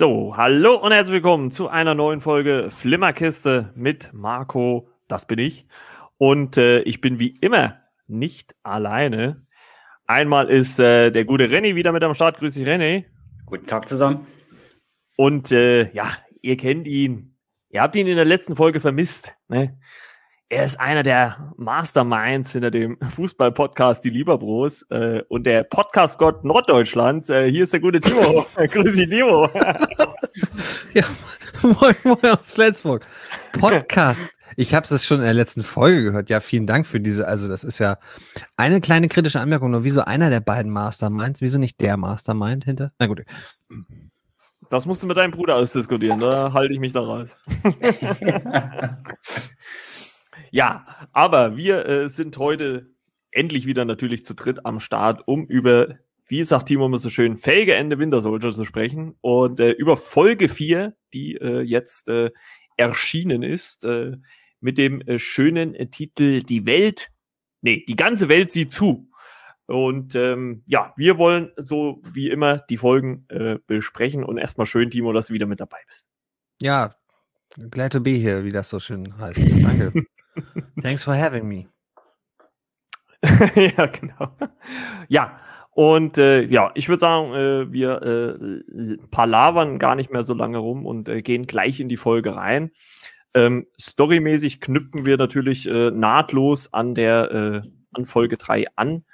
So, hallo und herzlich willkommen zu einer neuen Folge Flimmerkiste mit Marco, das bin ich. Und äh, ich bin wie immer nicht alleine. Einmal ist äh, der gute René wieder mit am Start. Grüß dich, René. Guten Tag zusammen. Und äh, ja, ihr kennt ihn. Ihr habt ihn in der letzten Folge vermisst. Ne? Er ist einer der Masterminds hinter dem Fußball-Podcast Die Lieberbros äh, und der Podcast-Gott Norddeutschlands. Äh, hier ist der gute Timo. Grüß dich, Timo. ja, moin, moin aus Flensburg. Podcast. Ich habe es schon in der letzten Folge gehört. Ja, vielen Dank für diese. Also, das ist ja eine kleine kritische Anmerkung. Nur wieso einer der beiden Masterminds? Wieso nicht der Mastermind hinter? Na gut. Das musst du mit deinem Bruder ausdiskutieren. Da halte ich mich da raus. Ja, aber wir äh, sind heute endlich wieder natürlich zu dritt am Start, um über, wie sagt Timo immer so schön, fähige Ende Winter Soldier zu sprechen und äh, über Folge 4, die äh, jetzt äh, erschienen ist, äh, mit dem äh, schönen Titel Die Welt, nee, die ganze Welt sieht zu. Und ähm, ja, wir wollen so wie immer die Folgen besprechen und erstmal schön, Timo, dass du wieder mit dabei bist. Ja, glad to be here, wie das so schön heißt. Danke. Thanks for having me. ja, genau. Ja, und äh, ja, ich würde sagen, äh, wir äh, palavern gar nicht mehr so lange rum und äh, gehen gleich in die Folge rein. Ähm, storymäßig knüpfen wir natürlich äh, nahtlos an der äh, an Folge 3 an,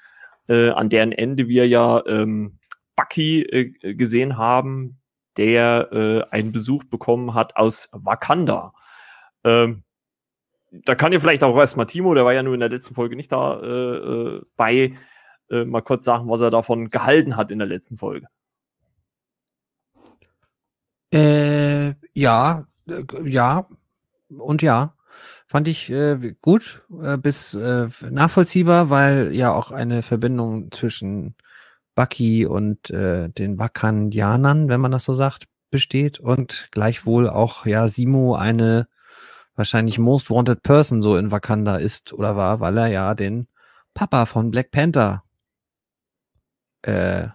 an deren Ende wir ja ähm, Bucky gesehen haben, der einen Besuch bekommen hat aus Wakanda. Ähm, da kann ja vielleicht auch erstmal Timo, der war ja nur in der letzten Folge nicht da äh, äh, bei, äh, mal kurz sagen, was er davon gehalten hat in der letzten Folge. Äh, ja, äh, ja und ja. Fand ich äh, gut, bis nachvollziehbar, weil ja auch eine Verbindung zwischen Bucky und den Wakandianern, wenn man das so sagt, besteht und gleichwohl auch ja Simo eine wahrscheinlich Most Wanted Person so in Wakanda ist oder war, weil er ja den Papa von Black Panther äh,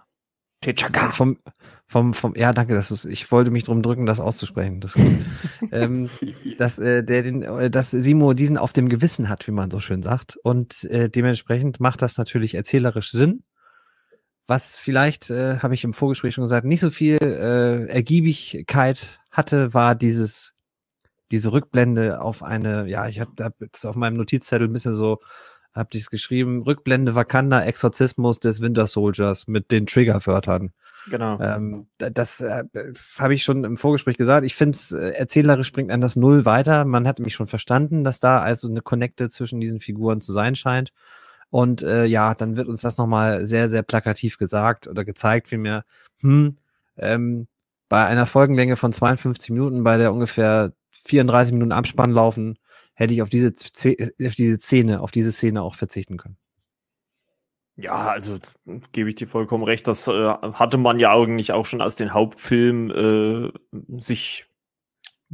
vom, vom, vom, ja, danke, das ist, ich wollte mich drum drücken, das auszusprechen. Das, ähm, dass, äh, der den, äh, dass Simo diesen auf dem Gewissen hat, wie man so schön sagt. Und äh, dementsprechend macht das natürlich erzählerisch Sinn. Was vielleicht, äh, habe ich im Vorgespräch schon gesagt, nicht so viel äh, Ergiebigkeit hatte, war dieses diese Rückblende auf eine, ja, ich habe hab jetzt auf meinem Notizzettel ein bisschen so, habe ich es geschrieben, Rückblende Wakanda, Exorzismus des Winter Soldiers mit den Triggerwörtern. Genau. Ähm, das äh, habe ich schon im Vorgespräch gesagt. Ich finde es äh, erzählerisch bringt an das Null weiter. Man hat mich schon verstanden, dass da also eine Connecte zwischen diesen Figuren zu sein scheint. Und äh, ja, dann wird uns das nochmal sehr, sehr plakativ gesagt oder gezeigt, vielmehr, hm, ähm, bei einer Folgenlänge von 52 Minuten, bei der ungefähr 34 Minuten Abspann laufen, hätte ich auf diese, auf diese Szene, auf diese Szene auch verzichten können. Ja, also gebe ich dir vollkommen recht. Das äh, hatte man ja eigentlich auch schon aus den Hauptfilmen äh, sich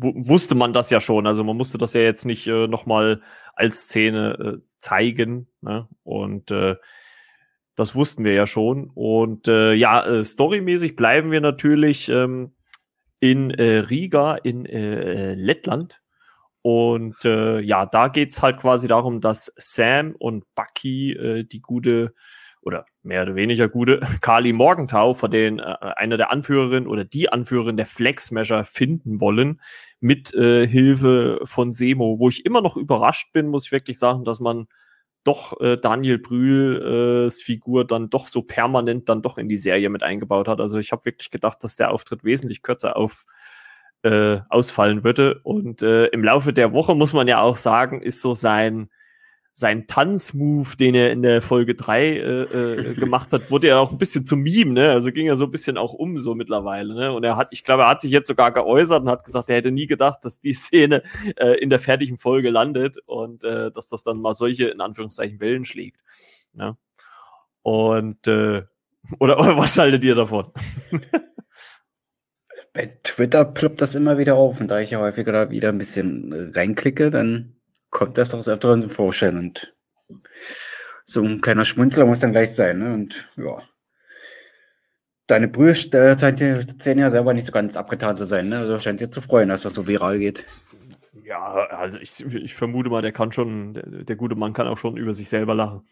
wusste man das ja schon. Also man musste das ja jetzt nicht äh, nochmal als Szene äh, zeigen. Ne? Und äh, das wussten wir ja schon. Und äh, ja, äh, storymäßig bleiben wir natürlich ähm, in äh, Riga in äh, Lettland. Und äh, ja, da geht's halt quasi darum, dass Sam und Bucky äh, die gute oder mehr oder weniger gute Kali Morgenthau, von denen äh, einer der Anführerin oder die Anführerin der Measure finden wollen, mit äh, Hilfe von Semo, wo ich immer noch überrascht bin, muss ich wirklich sagen, dass man doch äh, Daniel Brühls Figur dann doch so permanent dann doch in die Serie mit eingebaut hat. Also ich habe wirklich gedacht, dass der Auftritt wesentlich kürzer auf äh, ausfallen würde. Und äh, im Laufe der Woche muss man ja auch sagen, ist so sein sein Tanzmove, den er in der Folge 3 äh, äh, gemacht hat, wurde ja auch ein bisschen zum Meme, ne? Also ging er so ein bisschen auch um so mittlerweile, ne? Und er hat, ich glaube, er hat sich jetzt sogar geäußert und hat gesagt, er hätte nie gedacht, dass die Szene äh, in der fertigen Folge landet und äh, dass das dann mal solche, in Anführungszeichen, Wellen schlägt. Ne? Und äh, oder, oder was haltet ihr davon? Bei Twitter ploppt das immer wieder auf und da ich ja häufiger da wieder ein bisschen äh, reinklicke, dann kommt das doch das Öfteren zum Vorstellen und so ein kleiner Schmunzler muss dann gleich sein. Ne? Und ja. deine Brüder scheinen ja selber nicht so ganz abgetan zu sein, ne? Also scheint dir zu freuen, dass das so viral geht. Ja, also ich, ich vermute mal, der kann schon, der, der gute Mann kann auch schon über sich selber lachen.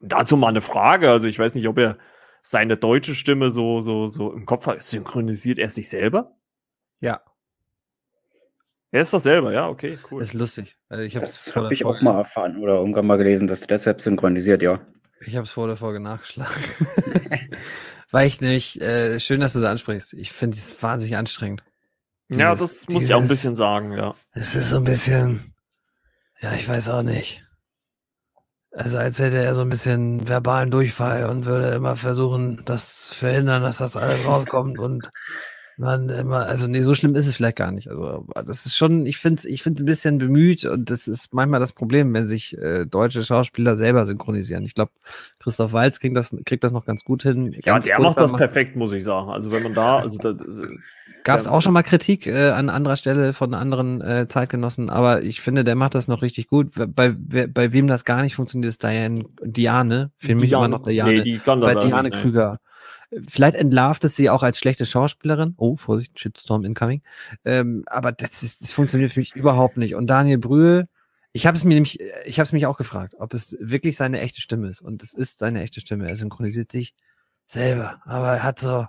Dazu mal eine Frage. Also ich weiß nicht, ob er seine deutsche Stimme so, so, so im Kopf hat. Synchronisiert er sich selber? Ja. Er ist das selber, ja, okay, cool. Das ist lustig. Also ich das habe ich auch mal erfahren oder irgendwann mal gelesen, dass er deshalb synchronisiert, ja. Ich habe es vor der Folge nachgeschlagen. Weil ich nicht, äh, schön, dass du es ansprichst. Ich finde es wahnsinnig anstrengend. ja, das muss ich auch ein bisschen sagen, ja. Es ist so ein bisschen, ja, ich weiß auch nicht. Also als hätte er so ein bisschen verbalen Durchfall und würde immer versuchen, das zu verhindern, dass das alles rauskommt und man immer, also nee, so schlimm ist es vielleicht gar nicht. Also das ist schon, ich finde es ich find's ein bisschen bemüht und das ist manchmal das Problem, wenn sich äh, deutsche Schauspieler selber synchronisieren. Ich glaube, Christoph Walz kriegt das, kriegt das noch ganz gut hin. Ja, ganz der macht das perfekt, muss ich sagen. Also wenn man da, also da, Gab es auch schon mal Kritik äh, an anderer Stelle von anderen äh, Zeitgenossen, aber ich finde, der macht das noch richtig gut. Bei, bei, bei wem das gar nicht funktioniert, ist Diane, Diane, für mich immer noch Diane, nee, die kann das bei Diane nicht, Krüger. Vielleicht entlarvt es sie auch als schlechte Schauspielerin. Oh, Vorsicht, Shitstorm incoming. Ähm, aber das, ist, das funktioniert für mich überhaupt nicht. Und Daniel Brühl, ich habe es mir nämlich, ich habe es mich auch gefragt, ob es wirklich seine echte Stimme ist. Und es ist seine echte Stimme. Er synchronisiert sich selber, aber er hat so,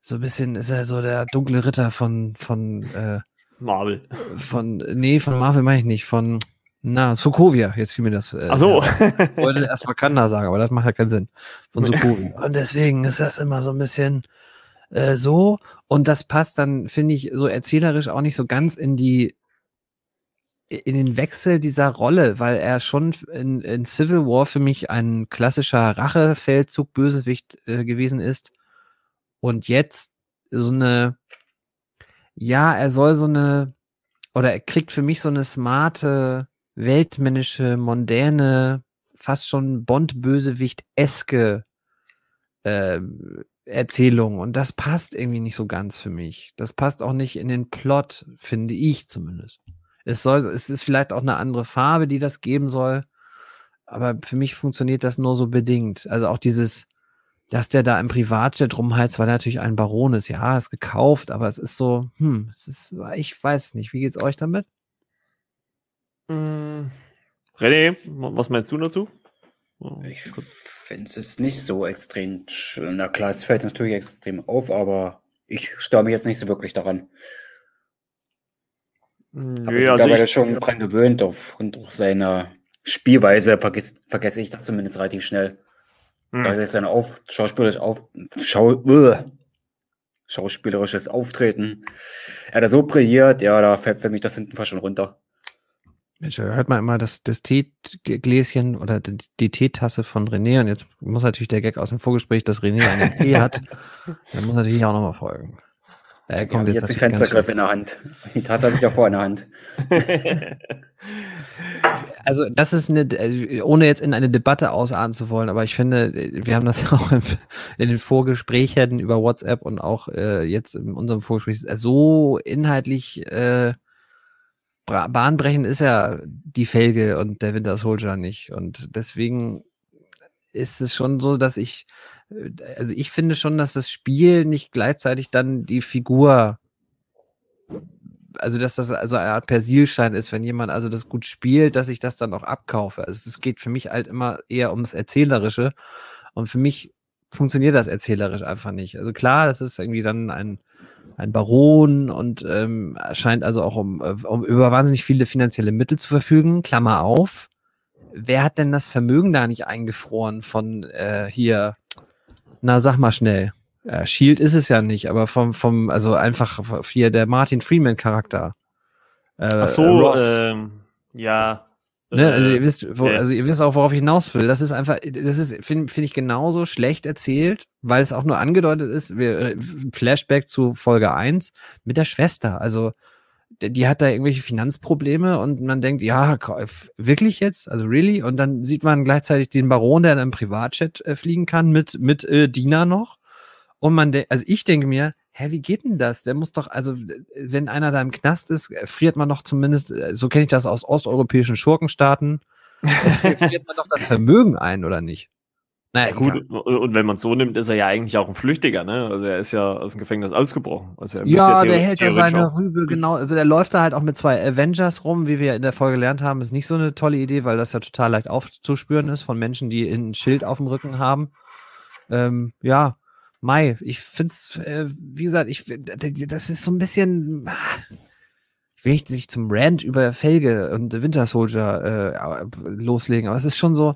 so ein bisschen, ist er so der dunkle Ritter von, von, äh, Marvel. von, nee, von Marvel meine ich nicht, von, na, Sokovia, jetzt fiel mir das. Äh, Ach so. Ich wollte erst Wakanda sagen, aber das macht ja keinen Sinn. Von Sokovia. Und deswegen ist das immer so ein bisschen äh, so. Und das passt dann, finde ich, so erzählerisch auch nicht so ganz in die in den Wechsel dieser Rolle, weil er schon in, in Civil War für mich ein klassischer Rachefeldzug Bösewicht äh, gewesen ist und jetzt so eine ja, er soll so eine oder er kriegt für mich so eine smarte weltmännische, mondäne, fast schon Bond-Bösewicht-eske äh, Erzählung. Und das passt irgendwie nicht so ganz für mich. Das passt auch nicht in den Plot, finde ich zumindest. Es soll, es ist vielleicht auch eine andere Farbe, die das geben soll. Aber für mich funktioniert das nur so bedingt. Also auch dieses, dass der da im Privatjet rumheizt, weil er natürlich ein Baron ist. Ja, ist gekauft, aber es ist so, hm, es ist, ich weiß nicht. Wie geht's euch damit? Mm. René, was meinst du dazu? Ich finde es nicht so extrem. Na klar, es fällt natürlich extrem auf, aber ich störe mich jetzt nicht so wirklich daran. Nö, ich also ich- schon dran gewöhnt, aufgrund seiner Spielweise vergess, vergesse ich das zumindest relativ schnell. Hm. Da ist sein auf, schauspielerisches, auf, Schau, uh, schauspielerisches Auftreten. Er hat da so brilliert, ja, da fällt für mich das hinten fast schon runter. Mensch, hört man immer das, das Teegläschen oder die, die Teetasse von René und jetzt muss natürlich der Gag aus dem Vorgespräch, dass René einen Tee hat. Der muss natürlich auch nochmal folgen. Er Ja, kommt jetzt, jetzt, die Fenstergriff in der Hand. Die Tasse habe ich davor in der Hand. Also das ist eine, äh, ohne jetzt in eine Debatte ausarten zu wollen, aber ich finde, wir haben das ja auch in, in den Vorgesprächen über WhatsApp und auch äh, jetzt in unserem Vorgespräch so inhaltlich äh, bahnbrechend ist ja die Felge und der Winter Soldier nicht. Und deswegen ist es schon so, dass ich, äh, also ich finde schon, dass das Spiel nicht gleichzeitig dann die Figur also dass das also eine Art Persilschein ist, wenn jemand also das gut spielt, dass ich das dann auch abkaufe. Also es geht für mich halt immer eher ums Erzählerische und für mich funktioniert das erzählerisch einfach nicht. Also klar, das ist irgendwie dann ein, ein Baron und ähm, scheint also auch um, äh, um über wahnsinnig viele finanzielle Mittel zu verfügen. Klammer auf. Wer hat denn das Vermögen da nicht eingefroren von äh, hier? Na, sag mal schnell. Ja, Shield ist es ja nicht, aber vom, vom, also einfach hier der Martin Freeman-Charakter. Äh, Ach so, ähm, ja. Ne, also, äh, ihr wisst, wo, also ihr wisst auch, worauf ich hinaus will. Das ist einfach, das ist, finde find ich genauso schlecht erzählt, weil es auch nur angedeutet ist, wir, äh, Flashback zu Folge 1 mit der Schwester. Also, die, hat da irgendwelche Finanzprobleme und man denkt, ja, wirklich jetzt? Also really? Und dann sieht man gleichzeitig den Baron, der in einem Privatjet äh, fliegen kann mit, mit äh, Dina noch. Und man denkt, also ich denke mir, hä, wie geht denn das? Der muss doch, also, wenn einer da im Knast ist, äh, friert man doch zumindest, äh, so kenne ich das aus osteuropäischen Schurkenstaaten, äh, friert man doch das Vermögen ein, oder nicht? Naja, gut, egal. und wenn man so nimmt, ist er ja eigentlich auch ein Flüchtiger, ne? Also er ist ja aus dem Gefängnis ausgebrochen. Also ja, der hält ja seine Rübe, genau. Also der läuft da halt auch mit zwei Avengers rum, wie wir in der Folge gelernt haben. Ist nicht so eine tolle Idee, weil das ja total leicht aufzuspüren ist von Menschen, die ein Schild auf dem Rücken haben. Ähm, ja, Mai, ich find's, äh, wie gesagt, ich, das ist so ein bisschen, ich will nicht sich zum Rant über Felge und Winter Soldier äh, loslegen, aber es ist schon so,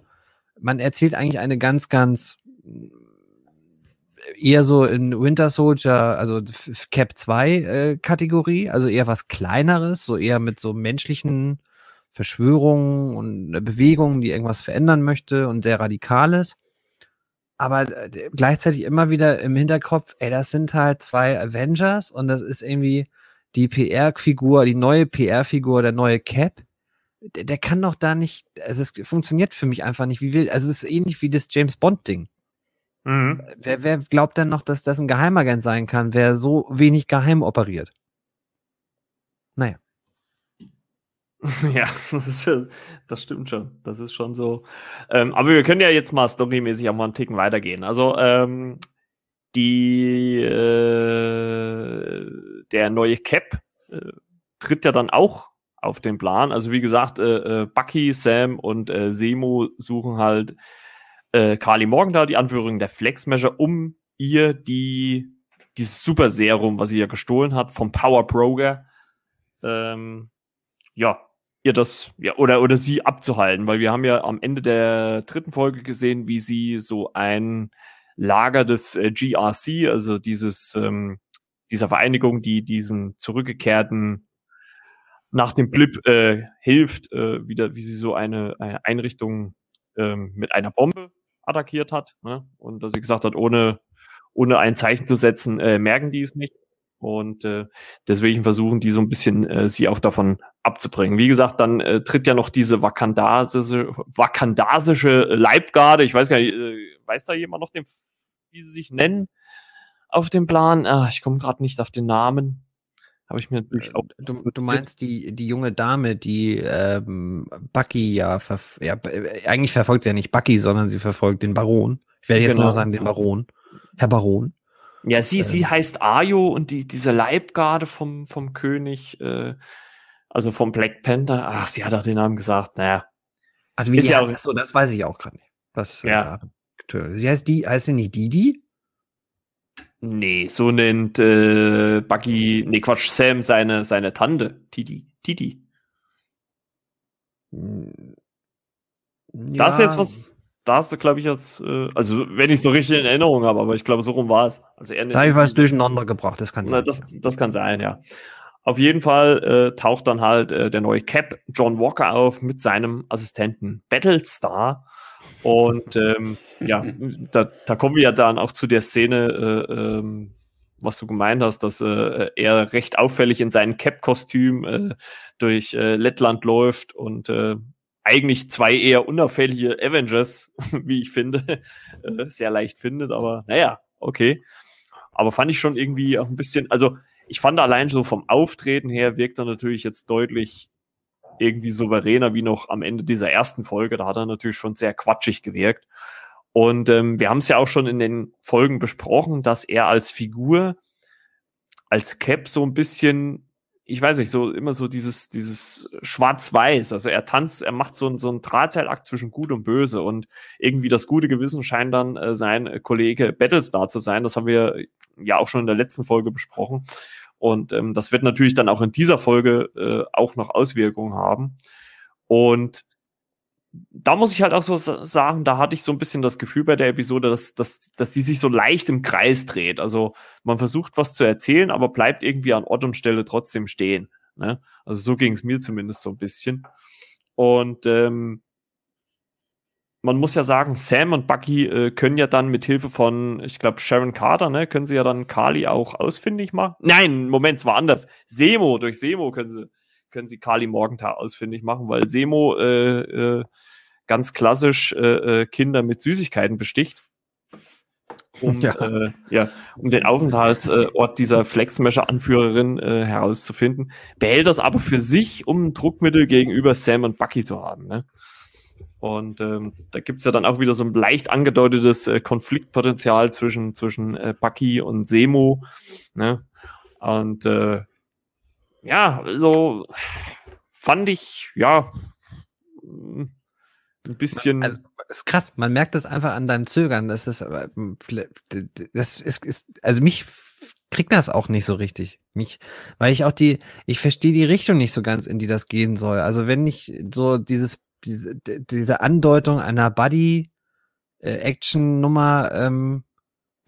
man erzählt eigentlich eine ganz, ganz eher so in Winter Soldier, also Cap 2 äh, Kategorie, also eher was kleineres, so eher mit so menschlichen Verschwörungen und Bewegungen, die irgendwas verändern möchte und sehr radikales. Aber äh, gleichzeitig immer wieder im Hinterkopf, ey, das sind halt zwei Avengers und das ist irgendwie die PR-Figur, die neue PR-Figur, der neue Cap der, der, kann doch da nicht, also es funktioniert für mich einfach nicht wie will. Also es ist ähnlich wie das James Bond-Ding. Mhm. Wer, wer glaubt denn noch, dass das ein Geheimagent sein kann, wer so wenig geheim operiert? Naja. Ja, das, das, stimmt schon. Das ist schon so. Ähm, aber wir können ja jetzt mal storymäßig auch mal einen Ticken weitergehen. Also, ähm, die, äh, der neue Cap äh, tritt ja dann auch auf den Plan. Also wie gesagt, äh, äh, Bucky, Sam und äh, Semo suchen halt äh, Kali Morgan da, die Anführung der Flex Measure, um ihr die dieses Super Serum, was sie ja gestohlen hat, vom Power Broker, ähm, ja, ihr das, ja, oder, oder sie abzuhalten, weil wir haben ja am Ende der dritten Folge gesehen, wie sie so ein Lager des äh, GRC, also dieses, ähm, dieser Vereinigung, die diesen zurückgekehrten nach dem Blip äh, hilft, äh, wieder, wie sie so eine, eine Einrichtung ähm, mit einer Bombe attackiert hat. Ne? Und dass sie gesagt hat, ohne, ohne ein Zeichen zu setzen, äh, merken die es nicht. Und äh, deswegen versuchen die so ein bisschen äh, sie auch davon abzubringen. Wie gesagt, dann äh, tritt ja noch diese vakandasische, vakandasische Leibgarde. Ich weiß gar nicht, äh, weiß da jemand noch, den, wie sie sich nennen auf dem Plan? Ah, ich komme gerade nicht auf den Namen. Habe ich mir natürlich auch. Du, du, meinst die, die junge Dame, die ähm, Bucky ja, ja, äh, eigentlich verfolgt sie ja nicht Bucky, sondern sie verfolgt den Baron. Ich werde jetzt genau. nur sagen, den Baron. Herr Baron. Ja, sie, ähm. sie heißt Ayo und die, diese Leibgarde vom, vom König, äh, also vom Black Panther, ach, sie hat auch den Namen gesagt, naja. Also wie ist ja auch, so, das weiß ich auch gerade nicht. Was, ja. Äh, sie heißt die, heißt sie nicht Didi? Nee, so nennt äh, Buggy, nee, Quatsch, Sam seine, seine Tante. Titi. Hm. Ja. Das ist jetzt was, da hast du, glaube ich, jetzt, äh, also wenn ich es so richtig in Erinnerung habe, aber ich glaube, so rum war es. Also da habe ich was durcheinander gebracht, das kann sein. Na, das, das kann sein, ja. Auf jeden Fall äh, taucht dann halt äh, der neue Cap, John Walker, auf mit seinem Assistenten Battlestar. Und ähm, ja, da, da kommen wir ja dann auch zu der Szene, äh, ähm, was du gemeint hast, dass äh, er recht auffällig in seinem Cap-Kostüm äh, durch äh, Lettland läuft und äh, eigentlich zwei eher unauffällige Avengers, wie ich finde, äh, sehr leicht findet, aber naja, okay. Aber fand ich schon irgendwie auch ein bisschen, also ich fand allein so vom Auftreten her wirkt er natürlich jetzt deutlich irgendwie souveräner wie noch am Ende dieser ersten Folge. Da hat er natürlich schon sehr quatschig gewirkt. Und ähm, wir haben es ja auch schon in den Folgen besprochen, dass er als Figur, als Cap so ein bisschen, ich weiß nicht, so immer so dieses, dieses Schwarz-Weiß. Also er tanzt, er macht so, ein, so einen Drahtseilakt zwischen Gut und Böse und irgendwie das gute Gewissen scheint dann äh, sein Kollege Battlestar zu sein. Das haben wir ja auch schon in der letzten Folge besprochen. Und ähm, das wird natürlich dann auch in dieser Folge äh, auch noch Auswirkungen haben. Und da muss ich halt auch so sagen, da hatte ich so ein bisschen das Gefühl bei der Episode, dass, dass, dass die sich so leicht im Kreis dreht. Also man versucht was zu erzählen, aber bleibt irgendwie an Ort und Stelle trotzdem stehen. Ne? Also so ging es mir zumindest so ein bisschen. Und ähm, man muss ja sagen, Sam und Bucky äh, können ja dann mit Hilfe von, ich glaube, Sharon Carter, ne, können sie ja dann Kali auch ausfindig machen. Nein, Moment, es war anders. Semo, durch Semo können sie, können sie Kali Morgentag ausfindig machen, weil Semo äh, äh, ganz klassisch äh, äh, Kinder mit Süßigkeiten besticht. Um, ja. Äh, ja, um den Aufenthaltsort dieser Flexmesher-Anführerin herauszufinden, behält das aber für sich, um ein Druckmittel gegenüber Sam und Bucky zu haben. Ne? Und ähm, da gibt's ja dann auch wieder so ein leicht angedeutetes äh, Konfliktpotenzial zwischen, zwischen äh, Bucky und Semo. Ne? Und äh, ja, also fand ich, ja, ein bisschen. Also, ist krass, man merkt das einfach an deinem Zögern. Das ist, das ist, ist also mich kriegt das auch nicht so richtig. Mich, weil ich auch die, ich verstehe die Richtung nicht so ganz, in die das gehen soll. Also wenn ich so dieses, diese, diese Andeutung einer Buddy-Action-Nummer, äh, ähm,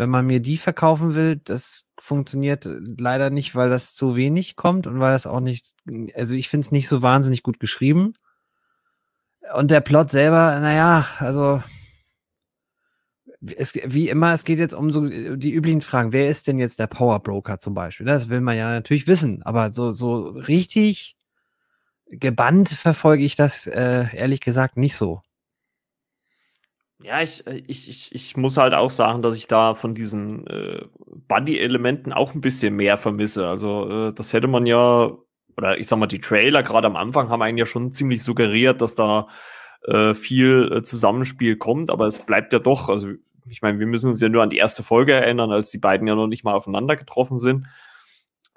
wenn man mir die verkaufen will, das funktioniert leider nicht, weil das zu wenig kommt und weil das auch nicht, also ich finde es nicht so wahnsinnig gut geschrieben. Und der Plot selber, naja, also es, wie immer, es geht jetzt um so die üblichen Fragen. Wer ist denn jetzt der Power Broker zum Beispiel? Das will man ja natürlich wissen, aber so, so richtig gebannt verfolge ich das äh, ehrlich gesagt nicht so. Ja, ich, äh, ich, ich, ich muss halt auch sagen, dass ich da von diesen äh, Buddy-Elementen auch ein bisschen mehr vermisse. Also, äh, das hätte man ja, oder ich sag mal, die Trailer gerade am Anfang haben einen ja schon ziemlich suggeriert, dass da äh, viel äh, Zusammenspiel kommt, aber es bleibt ja doch, also ich meine, wir müssen uns ja nur an die erste Folge erinnern, als die beiden ja noch nicht mal aufeinander getroffen sind.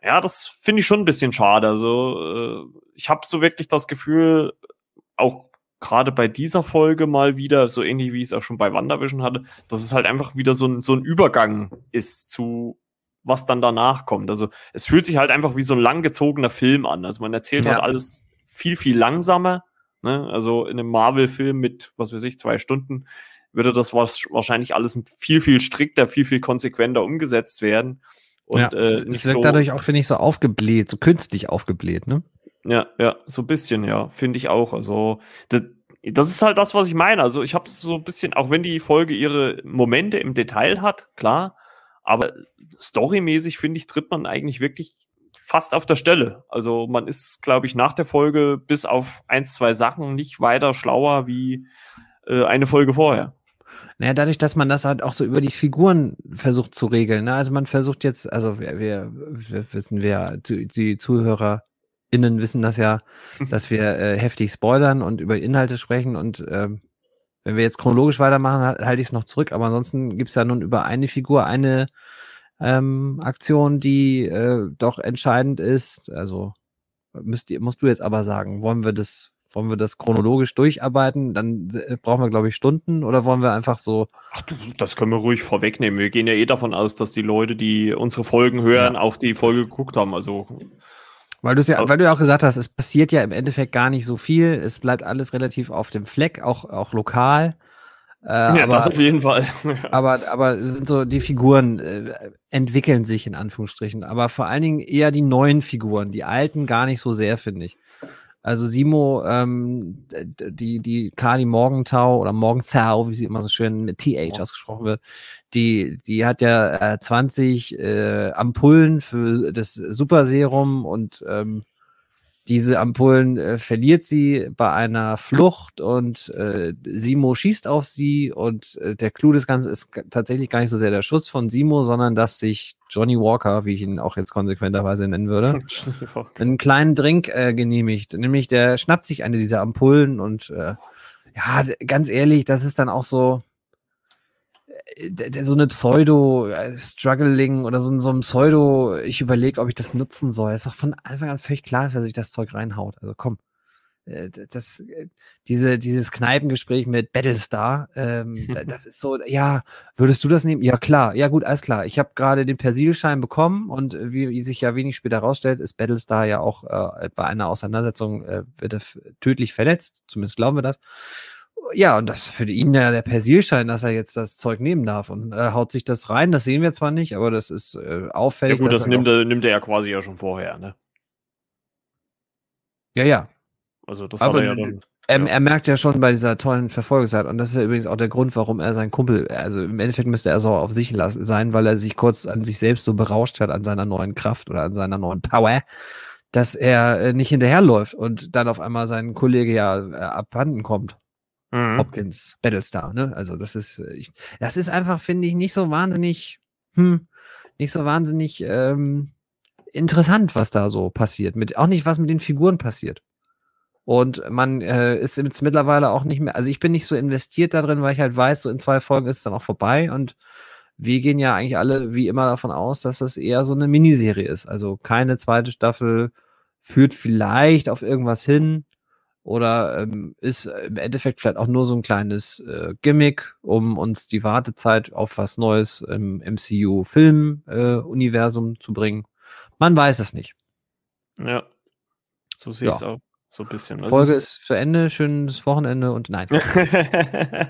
Ja, das finde ich schon ein bisschen schade. Also, äh, ich habe so wirklich das Gefühl, auch gerade bei dieser Folge mal wieder, so ähnlich wie ich es auch schon bei WandaVision hatte, dass es halt einfach wieder so ein, so ein Übergang ist zu was dann danach kommt. Also es fühlt sich halt einfach wie so ein langgezogener Film an. Also man erzählt ja. halt alles viel, viel langsamer. Ne? Also in einem Marvel-Film mit, was weiß ich, zwei Stunden würde das wahrscheinlich alles viel, viel strikter, viel, viel konsequenter umgesetzt werden. Und ja, äh, nicht so dadurch auch, finde ich, so aufgebläht, so künstlich aufgebläht, ne? Ja, ja, so ein bisschen, ja, finde ich auch. Also, das, das ist halt das, was ich meine. Also, ich habe so ein bisschen, auch wenn die Folge ihre Momente im Detail hat, klar, aber storymäßig, finde ich, tritt man eigentlich wirklich fast auf der Stelle. Also, man ist, glaube ich, nach der Folge bis auf ein, zwei Sachen nicht weiter schlauer wie äh, eine Folge vorher. Naja, dadurch, dass man das halt auch so über die Figuren versucht zu regeln. Ne? Also man versucht jetzt, also wir, wir, wir wissen, wer die ZuhörerInnen wissen das ja, dass wir äh, heftig spoilern und über Inhalte sprechen und ähm, wenn wir jetzt chronologisch weitermachen, halte ich es noch zurück, aber ansonsten gibt es ja nun über eine Figur eine ähm, Aktion, die äh, doch entscheidend ist. Also müsst, musst du jetzt aber sagen, wollen wir das wollen wir das chronologisch durcharbeiten? Dann äh, brauchen wir, glaube ich, Stunden oder wollen wir einfach so. Ach du, das können wir ruhig vorwegnehmen. Wir gehen ja eh davon aus, dass die Leute, die unsere Folgen hören, ja. auch die Folge geguckt haben. Also. Weil, ja, weil du ja auch gesagt hast, es passiert ja im Endeffekt gar nicht so viel. Es bleibt alles relativ auf dem Fleck, auch, auch lokal. Äh, ja, aber, das auf jeden Fall. aber, aber sind so, die Figuren äh, entwickeln sich in Anführungsstrichen. Aber vor allen Dingen eher die neuen Figuren, die alten gar nicht so sehr, finde ich. Also Simo, ähm, die, die Kali Morgenthau oder Morgenthau, wie sie immer so schön mit TH ausgesprochen wird, die, die hat ja äh, 20 äh, Ampullen für das Superserum und ähm, diese Ampullen äh, verliert sie bei einer Flucht und äh, Simo schießt auf sie und äh, der Clou des Ganzen ist tatsächlich gar nicht so sehr der Schuss von Simo, sondern dass sich Johnny Walker, wie ich ihn auch jetzt konsequenterweise nennen würde, einen kleinen Drink äh, genehmigt. Nämlich der schnappt sich eine dieser Ampullen und äh, ja, ganz ehrlich, das ist dann auch so, so eine Pseudo-Struggling äh, oder so, so ein Pseudo, ich überlege, ob ich das nutzen soll. Ist doch von Anfang an völlig klar, dass er sich das Zeug reinhaut. Also komm. Äh, das, äh, diese, dieses Kneipengespräch mit Battlestar, ähm, das ist so, ja, würdest du das nehmen? Ja, klar, ja gut, alles klar. Ich habe gerade den Persilschein bekommen und wie, wie, sich ja wenig später herausstellt, ist Battlestar ja auch äh, bei einer Auseinandersetzung äh, wird er tödlich verletzt, zumindest glauben wir das ja, und das für ihn ja der Persilschein, dass er jetzt das Zeug nehmen darf und er haut sich das rein. Das sehen wir zwar nicht, aber das ist äh, auffällig. Ja gut, das nimmt er, nimmt er ja quasi ja schon vorher, ne? Ja, ja. Also das aber hat er ja dann. Er, ja. er, merkt ja schon bei dieser tollen Verfolgungszeit, und das ist ja übrigens auch der Grund, warum er seinen Kumpel, also im Endeffekt müsste er so auf sich sein, weil er sich kurz an sich selbst so berauscht hat, an seiner neuen Kraft oder an seiner neuen Power, dass er äh, nicht hinterherläuft und dann auf einmal sein Kollege ja äh, abhanden kommt. Mhm. Hopkins, Battlestar, ne? Also das ist, äh, ich, das ist einfach, finde ich, nicht so wahnsinnig, hm, nicht so wahnsinnig ähm, interessant, was da so passiert. Mit, auch nicht, was mit den Figuren passiert. Und man äh, ist jetzt mittlerweile auch nicht mehr, also ich bin nicht so investiert da drin, weil ich halt weiß, so in zwei Folgen ist es dann auch vorbei und wir gehen ja eigentlich alle wie immer davon aus, dass das eher so eine Miniserie ist. Also keine zweite Staffel führt vielleicht auf irgendwas hin oder ähm, ist im Endeffekt vielleicht auch nur so ein kleines äh, Gimmick, um uns die Wartezeit auf was Neues im MCU-Film-Universum äh, zu bringen. Man weiß es nicht. Ja, so sehe ich es auch. So ein bisschen. Also Folge ist zu Ende, schönes Wochenende und nein.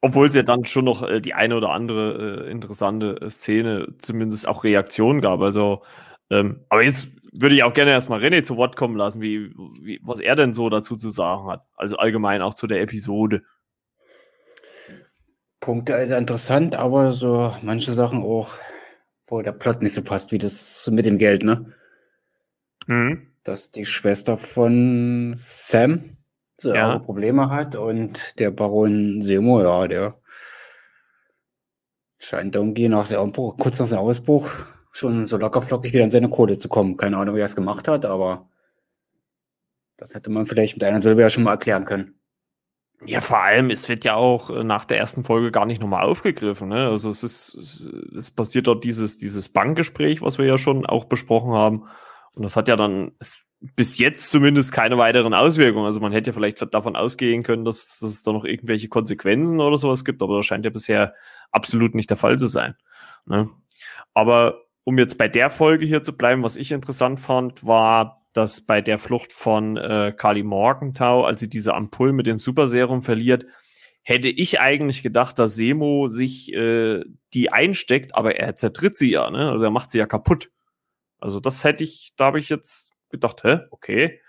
Obwohl es ja dann schon noch äh, die eine oder andere äh, interessante äh, Szene, zumindest auch Reaktion gab. Also, ähm, aber jetzt würde ich auch gerne erstmal René zu Wort kommen lassen, wie, wie, was er denn so dazu zu sagen hat. Also allgemein auch zu der Episode. Punkte ist interessant, aber so manche Sachen auch, wo der Plot nicht so passt, wie das mit dem Geld, ne? Mhm. Dass die Schwester von Sam so ja. Probleme hat und der Baron Semo, ja, der scheint irgendwie nach Ausbruch, kurz nach seinem Ausbruch schon so lockerflockig wieder an seine Kohle zu kommen. Keine Ahnung, wie er es gemacht hat, aber das hätte man vielleicht mit einer Silbe ja schon mal erklären können. Ja, vor allem, es wird ja auch äh, nach der ersten Folge gar nicht nochmal aufgegriffen. Ne? Also es ist, es passiert dort dieses, dieses Bankgespräch, was wir ja schon auch besprochen haben. Und das hat ja dann, bis jetzt zumindest keine weiteren Auswirkungen. Also man hätte ja vielleicht davon ausgehen können, dass, dass es da noch irgendwelche Konsequenzen oder sowas gibt, aber das scheint ja bisher absolut nicht der Fall zu sein. Ne? Aber um jetzt bei der Folge hier zu bleiben, was ich interessant fand, war, dass bei der Flucht von äh, Kali Morgenthau, als sie diese Ampullen mit dem Superserum verliert, hätte ich eigentlich gedacht, dass Semo sich äh, die einsteckt, aber er zertritt sie ja, ne? Also er macht sie ja kaputt. Also das hätte ich, da habe ich jetzt gedacht, hä, okay.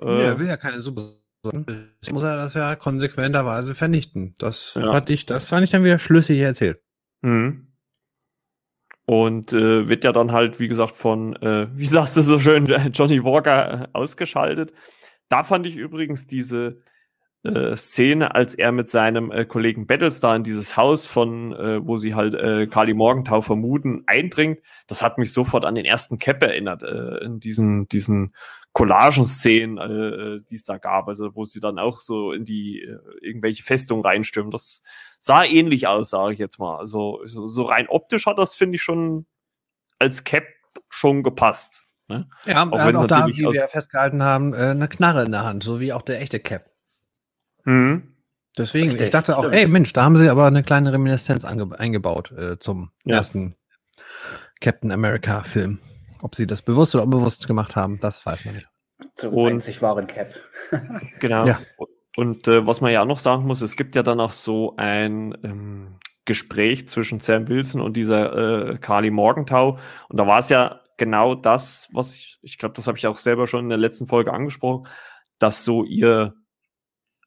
Äh, er will ja keine Super. Ich muss er das ja konsequenterweise vernichten. Das ja. fand ich, das fand ich dann wieder schlüssig erzählt. Mhm. Und äh, wird ja dann halt, wie gesagt, von, äh, wie sagst du so schön, Johnny Walker äh, ausgeschaltet. Da fand ich übrigens diese äh, Szene, als er mit seinem äh, Kollegen Battlestar in dieses Haus von, äh, wo sie halt äh, Kali Morgenthau vermuten, eindringt. Das hat mich sofort an den ersten Cap erinnert, äh, in diesen, diesen Collagen-Szenen, äh, äh, die es da gab, also wo sie dann auch so in die äh, irgendwelche Festungen reinstürmen. Das sah ähnlich aus, sage ich jetzt mal. Also so, rein optisch hat das, finde ich, schon als Cap schon gepasst. Ne? Ja, auch er hat auch da, wie wir festgehalten haben, äh, eine Knarre in der Hand, so wie auch der echte Cap. Mhm. Deswegen, Richtig, ich dachte auch, ey Mensch, da haben sie aber eine kleine Reminiszenz eingebaut äh, zum ja. ersten Captain America Film. Ob sie das bewusst oder unbewusst gemacht haben, das weiß man nicht. Zum und, einzig wahren Cap. genau. Ja. Und äh, was man ja auch noch sagen muss, es gibt ja dann auch so ein ähm, Gespräch zwischen Sam Wilson und dieser äh, Carly Morgenthau. Und da war es ja genau das, was ich, ich glaube, das habe ich auch selber schon in der letzten Folge angesprochen, dass so ihr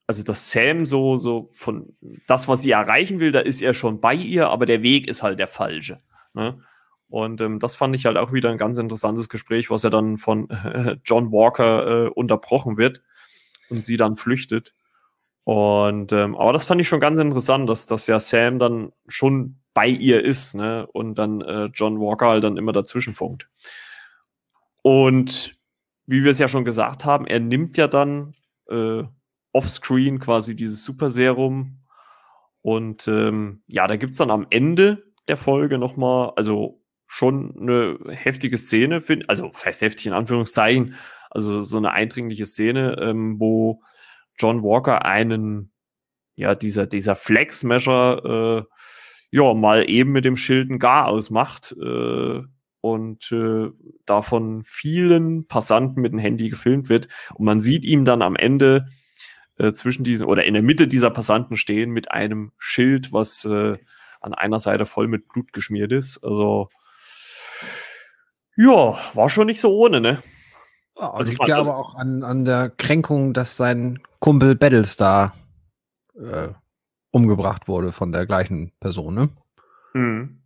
also dass Sam so, so von das, was sie erreichen will, da ist er schon bei ihr, aber der Weg ist halt der falsche. Ne? Und ähm, das fand ich halt auch wieder ein ganz interessantes Gespräch, was ja dann von äh, John Walker äh, unterbrochen wird und sie dann flüchtet. Und ähm, aber das fand ich schon ganz interessant, dass, dass ja Sam dann schon bei ihr ist, ne? Und dann äh, John Walker halt dann immer dazwischen funkt. Und wie wir es ja schon gesagt haben, er nimmt ja dann äh, offscreen quasi dieses Super Serum. Und ähm, ja, da gibt es dann am Ende der Folge nochmal, also schon eine heftige Szene, find, also was heißt heftig in Anführungszeichen, also so eine eindringliche Szene, ähm, wo John Walker einen, ja, dieser, dieser Flex-Measure, äh, ja, mal eben mit dem Schild ein Gar ausmacht äh, und äh, davon vielen Passanten mit dem Handy gefilmt wird. Und man sieht ihm dann am Ende äh, zwischen diesen oder in der Mitte dieser Passanten stehen mit einem Schild, was äh, an einer Seite voll mit Blut geschmiert ist. Also ja, war schon nicht so ohne, ne? Ja, also liegt ja aber auch an, an der Kränkung, dass sein Kumpel Battlestar äh, umgebracht wurde von der gleichen Person, ne? Mhm.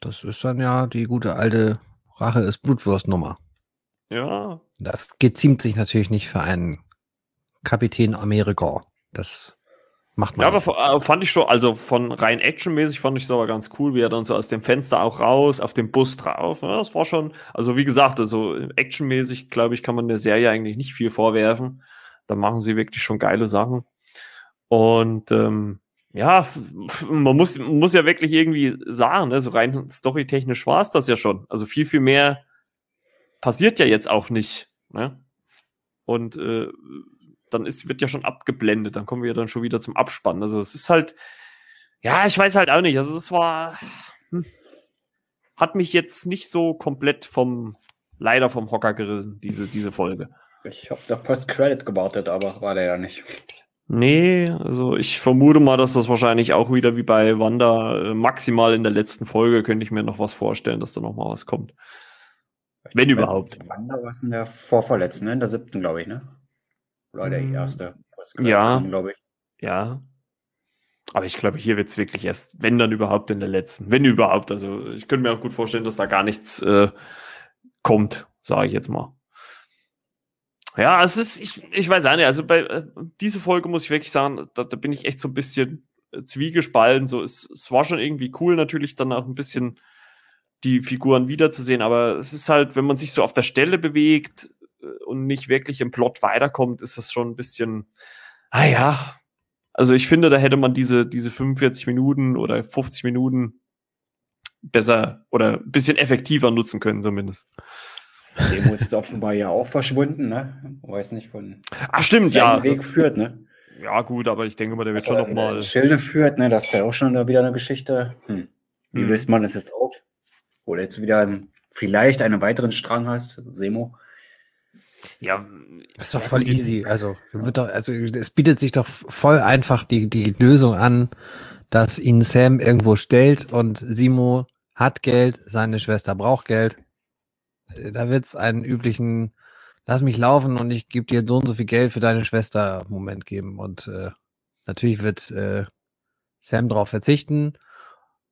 Das ist dann ja die gute alte Rache ist Blutwurstnummer. Ja. Das geziemt sich natürlich nicht für einen Kapitän Amerika. Das Macht man. Ja, nicht. aber äh, fand ich schon, also von rein actionmäßig fand ich es aber ganz cool, wie er dann so aus dem Fenster auch raus, auf dem Bus drauf. Ja, das war schon, also wie gesagt, also actionmäßig, glaube ich, kann man der Serie eigentlich nicht viel vorwerfen. Da machen sie wirklich schon geile Sachen. Und ähm, ja, man muss, muss ja wirklich irgendwie sagen, ne, so rein storytechnisch war es das ja schon. Also viel, viel mehr passiert ja jetzt auch nicht. Ne? Und äh, dann ist, wird ja schon abgeblendet, dann kommen wir dann schon wieder zum Abspann. Also es ist halt, ja, ich weiß halt auch nicht. Also es war, hm, hat mich jetzt nicht so komplett vom, leider vom Hocker gerissen, diese, diese Folge. Ich habe noch Post-Credit gewartet, aber war der ja nicht. Nee, also ich vermute mal, dass das wahrscheinlich auch wieder wie bei Wanda äh, maximal in der letzten Folge könnte ich mir noch was vorstellen, dass da noch mal was kommt. Ich Wenn überhaupt. Wanda war es in der vorverletzten, ne? in der siebten, glaube ich, ne? Oder der hm. erste. Ja, glaube ich. Ja. Aber ich glaube, hier wird es wirklich erst, wenn dann überhaupt in der letzten. Wenn überhaupt. Also ich könnte mir auch gut vorstellen, dass da gar nichts äh, kommt, sage ich jetzt mal. Ja, es ist, ich, ich weiß auch nicht, also bei äh, dieser Folge muss ich wirklich sagen, da, da bin ich echt so ein bisschen äh, zwiegespalten. So, es, es war schon irgendwie cool, natürlich dann auch ein bisschen die Figuren wiederzusehen, aber es ist halt, wenn man sich so auf der Stelle bewegt, und nicht wirklich im Plot weiterkommt, ist das schon ein bisschen, ah ja. Also ich finde, da hätte man diese, diese 45 Minuten oder 50 Minuten besser oder ein bisschen effektiver nutzen können, zumindest. Demo ist jetzt offenbar ja auch verschwunden, ne? Weiß nicht von. Ach, stimmt, ja. Weg das, führt, ne? Ja, gut, aber ich denke mal, der wird schon nochmal. Schilde führt, ne? Das wäre auch schon wieder eine Geschichte. Hm. Wie hm. löst man das jetzt auf? Oder jetzt wieder vielleicht einen weiteren Strang hast, Semo. Ja, das ist doch voll easy. Also, wird doch, also es bietet sich doch voll einfach die, die Lösung an, dass ihn Sam irgendwo stellt und Simo hat Geld, seine Schwester braucht Geld. Da wird es einen üblichen Lass mich laufen und ich gebe dir so und so viel Geld für deine Schwester Moment geben. Und äh, natürlich wird äh, Sam darauf verzichten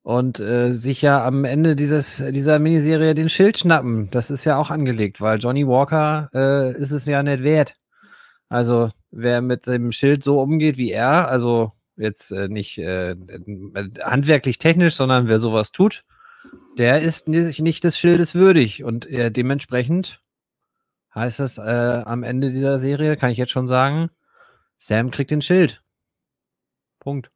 und äh, sich ja am Ende dieses, dieser Miniserie den Schild schnappen. Das ist ja auch angelegt, weil Johnny Walker äh, ist es ja nicht wert. Also wer mit dem Schild so umgeht wie er, also jetzt äh, nicht äh, handwerklich technisch, sondern wer sowas tut, der ist nicht, nicht des Schildes würdig. Und äh, dementsprechend heißt das äh, am Ende dieser Serie, kann ich jetzt schon sagen, Sam kriegt den Schild. Punkt.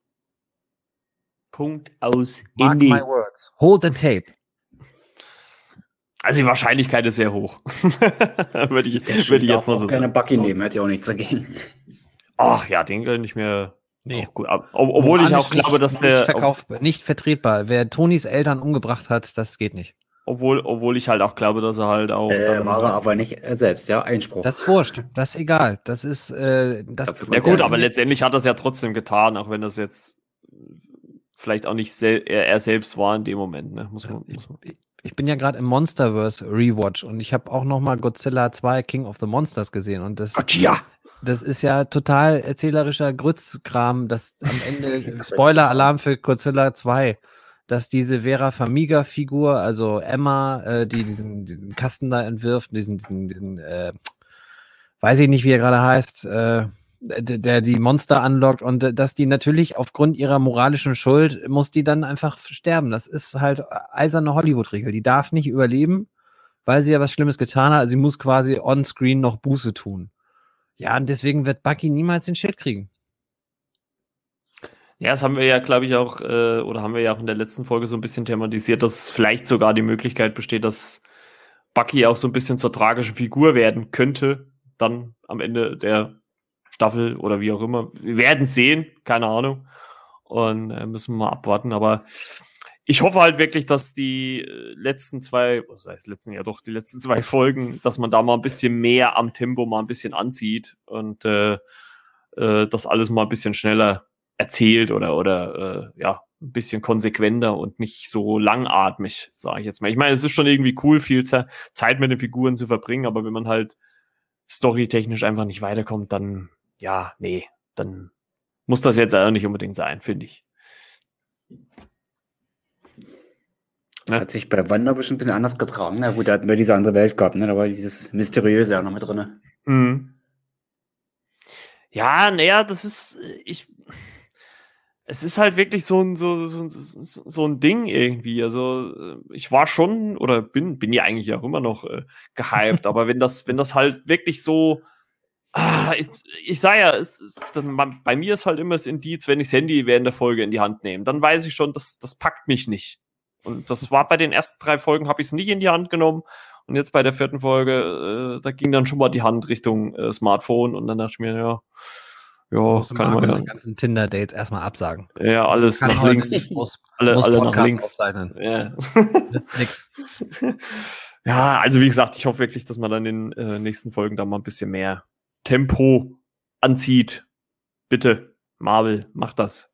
Punkt aus Mark Indie. my words. Hold the tape. Also die Wahrscheinlichkeit ist sehr hoch. würde ich, würde ich jetzt mal so keine sagen. Bucky nehmen, hätte ja auch nichts dagegen. Ach ja, den kann ich mir. Nee, gut. Ob, obwohl ich auch glaube, dass der. Nicht, verkauf, nicht vertretbar. Wer Tonys Eltern umgebracht hat, das geht nicht. Obwohl, obwohl ich halt auch glaube, dass er halt auch. Äh, war er aber nicht er selbst, ja, Einspruch. Das ist wurscht, das ist egal. Das ist. Äh, das ja, gut, aber letztendlich hat er es ja trotzdem getan, auch wenn das jetzt vielleicht auch nicht sel er, er, selbst war in dem Moment. Ne? Muss man, muss man. Ich bin ja gerade im Monsterverse Rewatch und ich habe auch noch mal Godzilla 2 King of the Monsters gesehen und das. Godzilla! Das ist ja total erzählerischer Grützkram, das am Ende Spoiler-Alarm für Godzilla 2, dass diese Vera Famiga-Figur, also Emma, äh, die diesen, diesen Kasten da entwirft, diesen, diesen, diesen äh, weiß ich nicht, wie er gerade heißt, äh, der die Monster anlockt und äh, dass die natürlich aufgrund ihrer moralischen Schuld muss die dann einfach sterben. Das ist halt eiserne Hollywood-Regel. Die darf nicht überleben, weil sie ja was Schlimmes getan hat. Sie muss quasi on-screen noch Buße tun. Ja, und deswegen wird Bucky niemals den Schild kriegen. Ja, das haben wir ja, glaube ich, auch, äh, oder haben wir ja auch in der letzten Folge so ein bisschen thematisiert, dass vielleicht sogar die Möglichkeit besteht, dass Bucky auch so ein bisschen zur tragischen Figur werden könnte, dann am Ende der Staffel oder wie auch immer. Wir werden sehen, keine Ahnung. Und äh, müssen wir mal abwarten. Aber ich hoffe halt wirklich, dass die äh, letzten zwei, was heißt letzten ja doch, die letzten zwei Folgen, dass man da mal ein bisschen mehr am Tempo mal ein bisschen anzieht und äh, äh, das alles mal ein bisschen schneller erzählt oder, oder äh, ja, ein bisschen konsequenter und nicht so langatmig, sage ich jetzt mal. Ich meine, es ist schon irgendwie cool, viel Zeit mit den Figuren zu verbringen, aber wenn man halt storytechnisch einfach nicht weiterkommt, dann ja, nee, dann muss das jetzt auch nicht unbedingt sein, finde ich. Das ne? hat sich bei Wanda bestimmt ein bisschen anders getragen. Na ne? gut, da hatten wir diese andere Welt gehabt, ne? da war dieses Mysteriöse auch noch mit drin. Mhm. Ja, naja, das ist, ich, es ist halt wirklich so ein, so, so, so ein Ding irgendwie. Also äh, ich war schon oder bin, bin ja eigentlich auch immer noch äh, gehypt, aber wenn das, wenn das halt wirklich so, ah, ich, ich sage ja, es ist, dann, bei mir ist halt immer das Indiz, wenn ich das Handy während der Folge in die Hand nehme, dann weiß ich schon, das, das packt mich nicht. Und das war bei den ersten drei Folgen, habe ich es nicht in die Hand genommen. Und jetzt bei der vierten Folge, äh, da ging dann schon mal die Hand Richtung äh, Smartphone und dann dachte ich mir, ja, ja, kann man ja. Ganzen Tinder-Dates erstmal absagen. Ja, alles nach links. Muss, alle muss alle nach links. Aufzeichnen. Ja. nix. ja, also wie gesagt, ich hoffe wirklich, dass man dann in den äh, nächsten Folgen da mal ein bisschen mehr Tempo anzieht. Bitte, Marvel, mach das.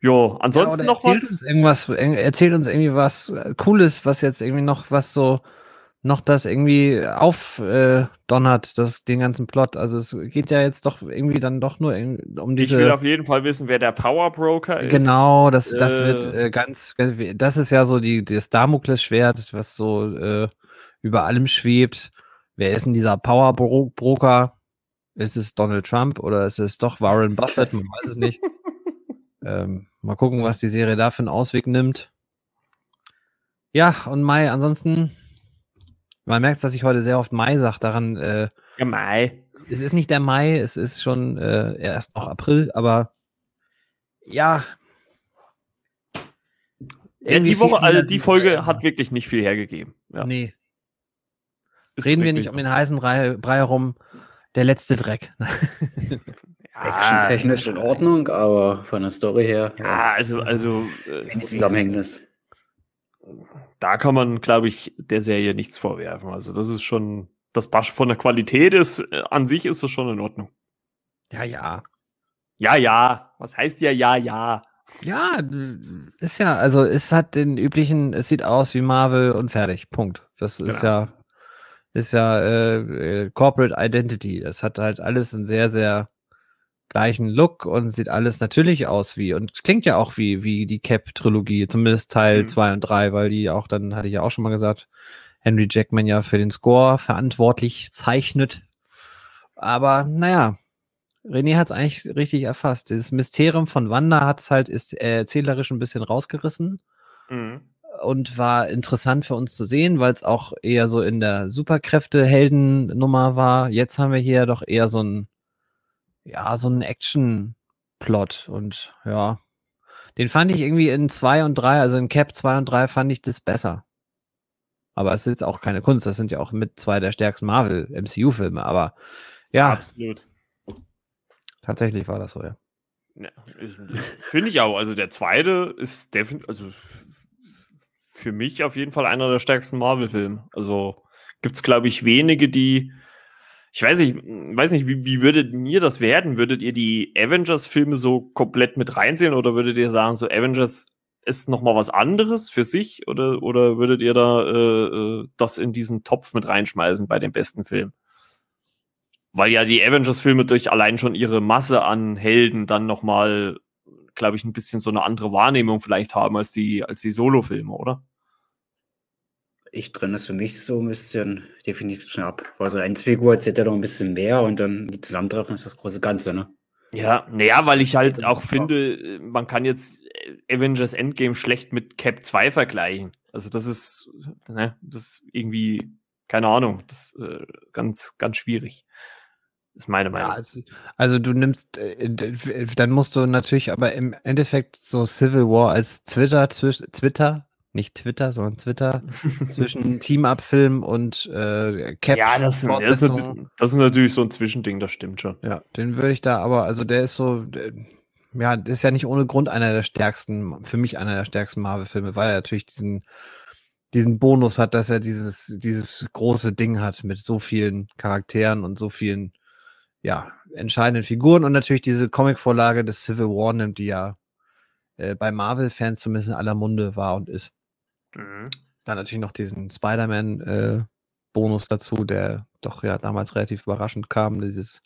Jo, ansonsten ja, noch was? Uns irgendwas? Erzählt uns irgendwie was äh, Cooles, was jetzt irgendwie noch was so noch das irgendwie aufdonnert, äh, das, den ganzen Plot. Also es geht ja jetzt doch irgendwie dann doch nur um diese. Ich will auf jeden Fall wissen, wer der Power Broker ist. Genau, das, das äh, wird äh, ganz, das ist ja so die, das Damoklesschwert, was so äh, über allem schwebt. Wer ist denn dieser Power Broker? Ist es Donald Trump oder ist es doch Warren Buffett? Man weiß es nicht. ähm, mal gucken, was die Serie da für einen Ausweg nimmt. Ja, und Mai, ansonsten man merkt, dass ich heute sehr oft Mai sage, daran. Äh, ja, Mai. Es ist nicht der Mai, es ist schon äh, erst noch April, aber ja. Ja, die Woche, also die Folge hat wirklich nicht viel hergegeben. Ja. Nee. Ist Reden wir nicht so. um den heißen Brei, Brei herum. Der letzte Dreck. ja, technisch in Ordnung, aber von der Story her. Ja, also, also. Äh, Zusammenhängendes da kann man, glaube ich, der Serie nichts vorwerfen. Also das ist schon, das Basch von der Qualität ist, äh, an sich ist das schon in Ordnung. Ja, ja. Ja, ja. Was heißt ja, ja, ja? Ja, ist ja, also es hat den üblichen, es sieht aus wie Marvel und fertig. Punkt. Das ist genau. ja, ist ja äh, äh Corporate Identity. Es hat halt alles ein sehr, sehr gleichen Look und sieht alles natürlich aus wie und klingt ja auch wie, wie die Cap-Trilogie, zumindest Teil 2 mhm. und 3, weil die auch, dann hatte ich ja auch schon mal gesagt, Henry Jackman ja für den Score verantwortlich zeichnet. Aber naja, René hat es eigentlich richtig erfasst. Das Mysterium von Wanda hat es halt ist erzählerisch ein bisschen rausgerissen. Mhm. Und war interessant für uns zu sehen, weil es auch eher so in der Superkräfte-Helden-Nummer war. Jetzt haben wir hier doch eher so ein ja, so ein Action-Plot und ja, den fand ich irgendwie in 2 und 3, also in Cap 2 und 3 fand ich das besser. Aber es ist jetzt auch keine Kunst, das sind ja auch mit zwei der stärksten Marvel-MCU-Filme, aber ja. Absolut. Tatsächlich war das so, ja. ja Finde ich auch. Also der zweite ist definitiv, also für mich auf jeden Fall einer der stärksten Marvel-Filme. Also gibt es, glaube ich, wenige, die ich weiß nicht, weiß nicht, wie, wie würdet ihr das werden? Würdet ihr die Avengers-Filme so komplett mit reinsehen oder würdet ihr sagen, so Avengers ist noch mal was anderes für sich oder, oder würdet ihr da äh, äh, das in diesen Topf mit reinschmeißen bei den besten Filmen? Weil ja die Avengers-Filme durch allein schon ihre Masse an Helden dann noch mal, glaube ich, ein bisschen so eine andere Wahrnehmung vielleicht haben als die, als die Solo-Filme, oder? Ich trenne es für mich so ein bisschen definitiv schon ab. Also ein Figur erzählt ja noch ein bisschen mehr und dann die Zusammentreffen ist das große Ganze, ne? Ja, naja, weil ich halt auch finde, man kann jetzt Avengers Endgame schlecht mit Cap 2 vergleichen. Also das ist, ne, das ist irgendwie, keine Ahnung, das ist äh, ganz, ganz schwierig. Das ist meine Meinung. Ja, also, also, du nimmst, äh, dann musst du natürlich aber im Endeffekt so Civil War als Twitter, Twitter nicht Twitter, sondern Twitter, zwischen Team-Up-Film und äh, Cap. Ja, das, das, ist, das ist natürlich so ein Zwischending, das stimmt schon. Ja, den würde ich da aber, also der ist so, der, ja, das ist ja nicht ohne Grund einer der stärksten, für mich einer der stärksten Marvel-Filme, weil er natürlich diesen, diesen Bonus hat, dass er dieses, dieses große Ding hat mit so vielen Charakteren und so vielen, ja, entscheidenden Figuren und natürlich diese Comic-Vorlage des Civil War nimmt, die ja äh, bei Marvel-Fans zumindest in aller Munde war und ist. Mhm. Dann natürlich noch diesen Spider-Man-Bonus äh, dazu, der doch ja damals relativ überraschend kam. Dieses,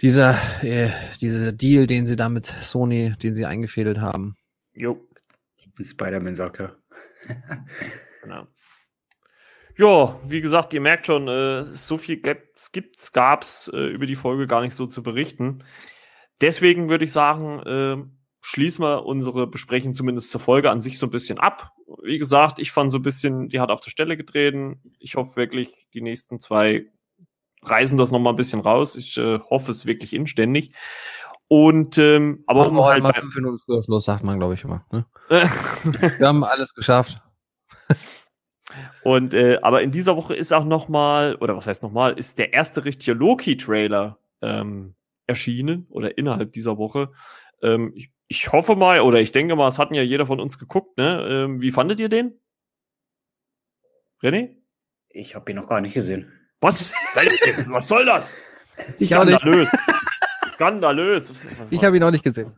dieser, äh, dieser Deal, den sie da mit Sony, den sie eingefädelt haben. Jo. Spider-Man-Sacker. genau. Ja, wie gesagt, ihr merkt schon, äh, so viel gibt's, gibt's gab's äh, über die Folge gar nicht so zu berichten. deswegen würde ich sagen, äh, schließen wir unsere Besprechung zumindest zur Folge an sich so ein bisschen ab. Wie gesagt, ich fand so ein bisschen, die hat auf der Stelle getreten. Ich hoffe wirklich, die nächsten zwei reißen das noch mal ein bisschen raus. Ich äh, hoffe es wirklich inständig. Und ähm, aber um halt mal fünf Minuten früher Schluss, sagt man, glaube ich immer. Ne? Wir haben alles geschafft. Und äh, aber in dieser Woche ist auch noch mal oder was heißt noch mal, ist der erste richtige Loki-Trailer ähm, erschienen oder innerhalb dieser Woche. Ähm, ich, ich, hoffe mal oder ich denke mal, es hatten ja jeder von uns geguckt. Ne? Ähm, wie fandet ihr den? René? Ich habe ihn noch gar nicht gesehen. Was? was soll das? Skandalös. Skandalös. Ich habe ihn auch nicht gesehen.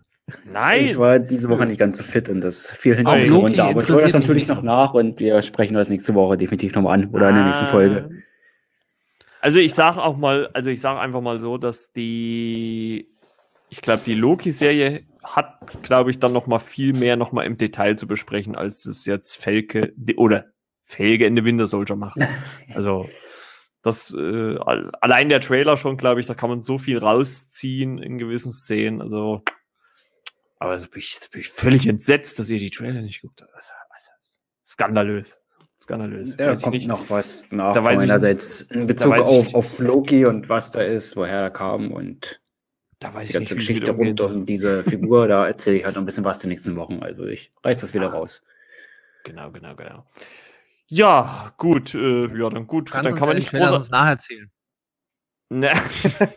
Nein. Ich war diese Woche nicht ganz so fit und das fiel hinter mir so runter. Aber ich höre das natürlich noch nach und wir sprechen das nächste Woche definitiv nochmal an oder ah. in der nächsten Folge. Also ich sage auch mal, also ich sage einfach mal so, dass die, ich glaube, die Loki-Serie hat, glaube ich, dann nochmal viel mehr nochmal im Detail zu besprechen, als es jetzt Felke oder Felge in the Winter Soldier macht. Also das äh, allein der Trailer schon, glaube ich, da kann man so viel rausziehen in gewissen Szenen. Also aber so bin, ich, bin ich völlig entsetzt, dass ihr die Trailer nicht guckt. Also, also, skandalös. Skandalös. Da kommt nicht. noch was nach da meinerseits in Bezug auf, auf Loki und was da ist, woher er kam und da weiß die ganze nicht, Geschichte rund um diese Figur. da erzähle ich halt noch ein bisschen was die nächsten Wochen. Also ich reiß das wieder ah. raus. Genau, genau, genau. Ja, gut, äh, ja, dann gut. Kannst dann kann man nicht groß nacherzählen. Ne.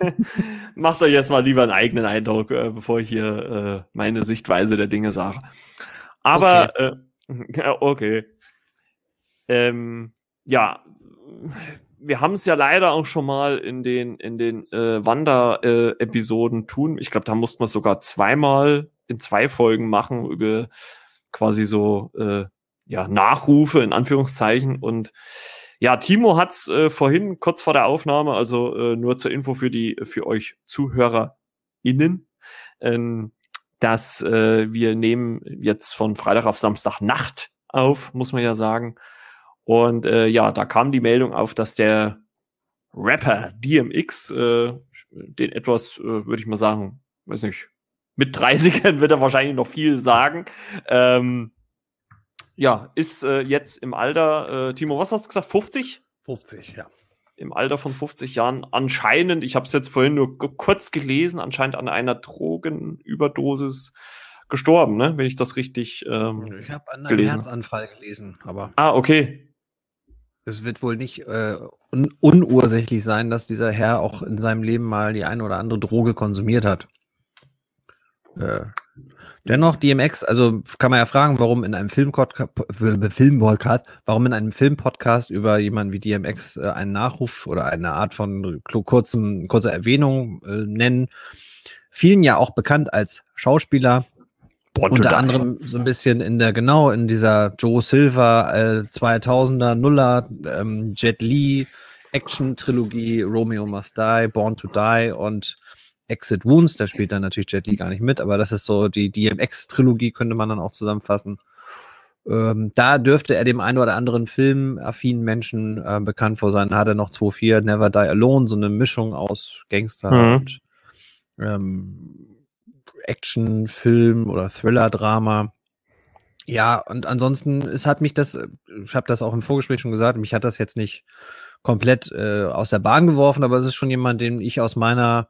Macht euch jetzt mal lieber einen eigenen Eindruck, äh, bevor ich hier äh, meine Sichtweise der Dinge sage. Aber, okay. Äh, okay. Ähm, ja, wir haben es ja leider auch schon mal in den, in den äh, Wander-Episoden tun. Ich glaube, da mussten wir sogar zweimal in zwei Folgen machen über quasi so äh, ja, Nachrufe in Anführungszeichen. Und ja, Timo hat's äh, vorhin kurz vor der Aufnahme, also äh, nur zur Info für die für euch ZuhörerInnen, ähm, dass äh, wir nehmen jetzt von Freitag auf Samstag Nacht auf, muss man ja sagen. Und äh, ja, da kam die Meldung auf, dass der Rapper DMX äh, den etwas, äh, würde ich mal sagen, weiß nicht, mit 30ern wird er wahrscheinlich noch viel sagen. Ähm, ja, ist äh, jetzt im Alter, äh, Timo, was hast du gesagt, 50? 50, ja. Im Alter von 50 Jahren anscheinend, ich habe es jetzt vorhin nur kurz gelesen, anscheinend an einer Drogenüberdosis gestorben, ne? Wenn ich das richtig ähm, Ich habe an einem gelesen. Herzanfall gelesen, aber. Ah, okay. Es wird wohl nicht äh, un unursächlich sein, dass dieser Herr auch in seinem Leben mal die eine oder andere Droge konsumiert hat. Äh, Dennoch DMX, also kann man ja fragen, warum in einem Filmpodcast, warum in einem Filmpodcast über jemanden wie DMX äh, einen Nachruf oder eine Art von kurzem, kurzer Erwähnung äh, nennen. Vielen ja auch bekannt als Schauspieler. Born unter anderem so ein bisschen in der, genau, in dieser Joe Silver äh, 2000er, Nuller, ähm, Jet Li Action-Trilogie, Romeo Must Die, Born to Die und Exit Wounds, da spielt dann natürlich Jet Li gar nicht mit, aber das ist so die DMX-Trilogie, könnte man dann auch zusammenfassen. Ähm, da dürfte er dem einen oder anderen filmaffinen Menschen äh, bekannt vor sein. Da hat er noch 2.4 Never Die Alone, so eine Mischung aus Gangster mhm. und ähm, Action, Film oder Thriller-Drama. Ja, und ansonsten, es hat mich das, ich habe das auch im Vorgespräch schon gesagt, mich hat das jetzt nicht komplett äh, aus der Bahn geworfen, aber es ist schon jemand, den ich aus meiner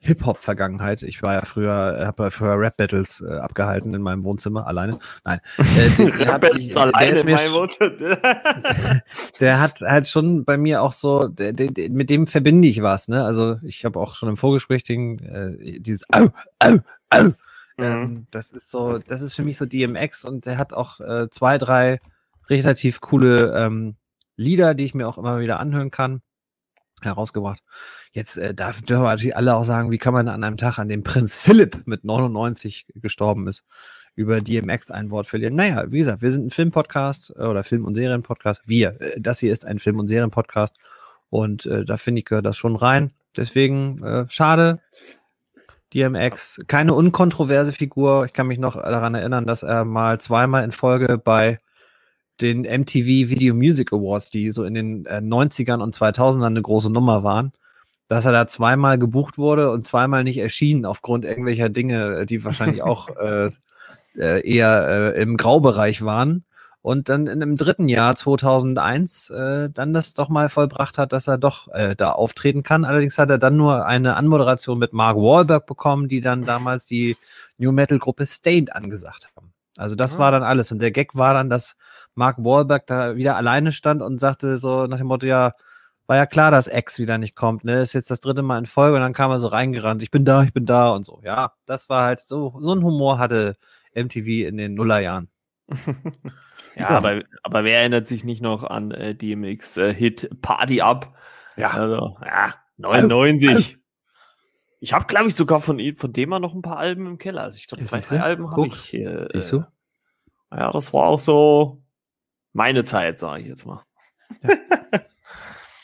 Hip-Hop-Vergangenheit. Ich war ja früher, habe ja früher Rap-Battles äh, abgehalten in meinem Wohnzimmer, alleine. Nein. Äh, den, den hab ich, alleine in meinem Wohnzimmer. der hat halt schon bei mir auch so, der, der, mit dem verbinde ich was, ne? Also ich habe auch schon im Vorgespräch den, äh, dieses Au, Au, Au. Mhm. Ähm, das ist so, das ist für mich so DMX und der hat auch äh, zwei, drei relativ coole ähm, Lieder, die ich mir auch immer wieder anhören kann herausgebracht. Jetzt äh, darf, dürfen wir natürlich alle auch sagen, wie kann man an einem Tag, an dem Prinz Philipp mit 99 gestorben ist, über DMX ein Wort verlieren. Naja, wie gesagt, wir sind ein Filmpodcast äh, oder Film- und Serienpodcast. Wir, äh, das hier ist ein Film- und Serienpodcast und äh, da finde ich, gehört das schon rein. Deswegen, äh, schade. DMX, keine unkontroverse Figur. Ich kann mich noch daran erinnern, dass er mal zweimal in Folge bei den MTV Video Music Awards, die so in den äh, 90ern und 2000ern eine große Nummer waren, dass er da zweimal gebucht wurde und zweimal nicht erschienen aufgrund irgendwelcher Dinge, die wahrscheinlich auch äh, äh, eher äh, im Graubereich waren. Und dann in dem dritten Jahr 2001 äh, dann das doch mal vollbracht hat, dass er doch äh, da auftreten kann. Allerdings hat er dann nur eine Anmoderation mit Mark Wahlberg bekommen, die dann damals die New Metal Gruppe Stained angesagt haben. Also das ah. war dann alles. Und der Gag war dann, dass Mark Wahlberg da wieder alleine stand und sagte so nach dem Motto, ja, war ja klar, dass X wieder nicht kommt, ne? Ist jetzt das dritte Mal in Folge und dann kam er so reingerannt, ich bin da, ich bin da und so. Ja, das war halt so, so ein Humor hatte MTV in den Nullerjahren. ja, aber, aber wer erinnert sich nicht noch an äh, DMX-Hit äh, Party Up? Ja. Also, ja, 99. Ich habe, glaube ich, sogar von, von dem mal noch ein paar Alben im Keller. Also ich glaube, zwei, drei Alben habe ich. Äh, du? Ja, das war auch so meine Zeit, sage ich jetzt mal. Ja.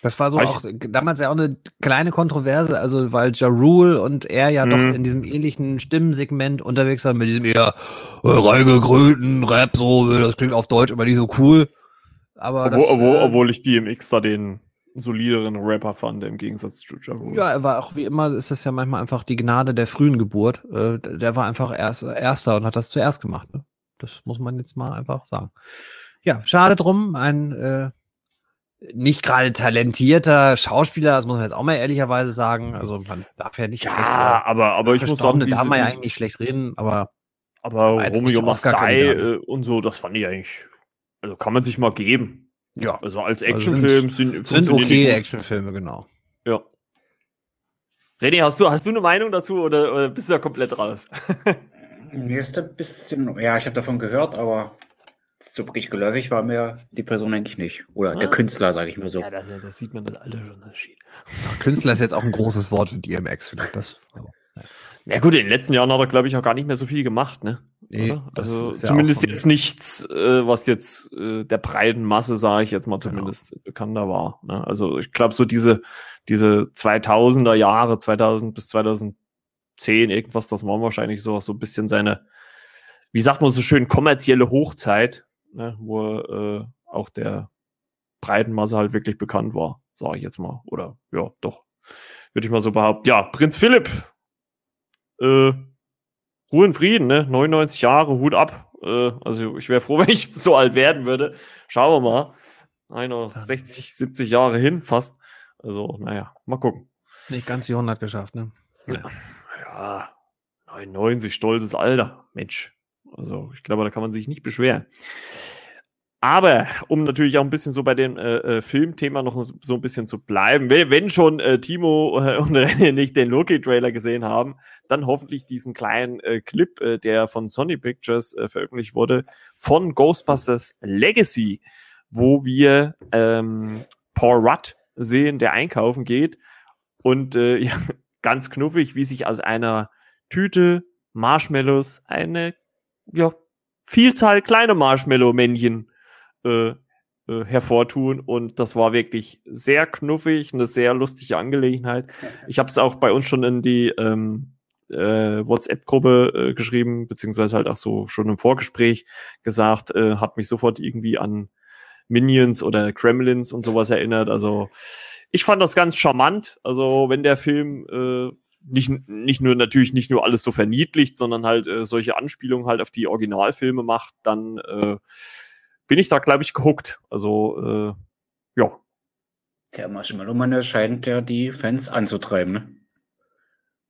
Das war so auch damals ja auch eine kleine Kontroverse, also weil Ja Rule und er ja mhm. doch in diesem ähnlichen Stimmensegment unterwegs waren, mit diesem eher äh, reingegrölten Rap, so, das klingt auf Deutsch aber nicht so cool. Aber obwohl, das, obwohl, äh, obwohl ich DMX da den solideren Rapper fand, im Gegensatz zu Ja Rule. Ja, er war auch wie immer, ist das ja manchmal einfach die Gnade der frühen Geburt. Äh, der war einfach erst, Erster und hat das zuerst gemacht. Ne? Das muss man jetzt mal einfach sagen. Ja, schade drum, ein äh, nicht gerade talentierter Schauspieler, das muss man jetzt auch mal ehrlicherweise sagen. Also man darf ja nicht ja, schlecht aber aber ich muss sagen, da darf man ja eigentlich nicht schlecht reden, aber aber Romeo Mastai äh, und so, das fand ich eigentlich, also kann man sich mal geben. Ja, also als Actionfilm also sind, sind, sind okay Actionfilme genau. Ja. René, hast du hast du eine Meinung dazu oder, oder bist du da komplett raus? Mir ist ein bisschen, ja, ich habe davon gehört, aber so wirklich geläufig war mir die Person eigentlich nicht. Oder ah. der Künstler, sage ich mal so. Ja, da, da, sieht man das Alter schon Unterschied. Künstler ist jetzt auch ein großes Wort für DMX, vielleicht. Das, aber, ja. ja. gut, in den letzten Jahren hat er, glaube ich, auch gar nicht mehr so viel gemacht, ne? Nee, also zumindest ja jetzt nichts, äh, was jetzt äh, der breiten Masse, sage ich jetzt mal, genau. zumindest genau. bekannter war. Ne? Also ich glaube, so diese, diese 2000er Jahre, 2000 bis 2010, irgendwas, das war wahrscheinlich so, so ein bisschen seine, wie sagt man so schön, kommerzielle Hochzeit ne, wo äh, auch der breiten Masse halt wirklich bekannt war, sage ich jetzt mal. Oder ja, doch, würde ich mal so behaupten. Ja, Prinz Philipp, äh, Ruhe in Frieden, ne? 99 Jahre, Hut ab. Äh, also ich wäre froh, wenn ich so alt werden würde. Schauen wir mal. Einer 60, 70 Jahre hin, fast. Also, naja, mal gucken. Nicht ganz die 100 geschafft, ne? Ja, ja 99, stolzes Alter. Mensch. Also ich glaube, da kann man sich nicht beschweren. Aber um natürlich auch ein bisschen so bei dem äh, äh Filmthema noch so ein bisschen zu bleiben, wenn, schon äh, Timo äh, und René nicht den Loki-Trailer gesehen haben, dann hoffentlich diesen kleinen äh, Clip, der von Sony Pictures veröffentlicht wurde, von Ghostbusters Legacy, wo wir ähm, Paul Rudd sehen, der einkaufen geht und ja, ganz knuffig, wie sich aus einer Tüte Marshmallows eine ja, Vielzahl kleiner Marshmallow-Männchen äh, äh, hervortun. Und das war wirklich sehr knuffig, eine sehr lustige Angelegenheit. Ich habe es auch bei uns schon in die ähm, äh, WhatsApp-Gruppe äh, geschrieben, beziehungsweise halt auch so schon im Vorgespräch gesagt, äh, hat mich sofort irgendwie an Minions oder Kremlins und sowas erinnert. Also ich fand das ganz charmant. Also wenn der Film äh, nicht, nicht nur natürlich nicht nur alles so verniedlicht, sondern halt äh, solche Anspielungen halt auf die Originalfilme macht, dann äh, bin ich da, glaube ich, gehuckt. Also, äh, ja. Der Marshmallow-Mann scheint ja die Fans anzutreiben, ne?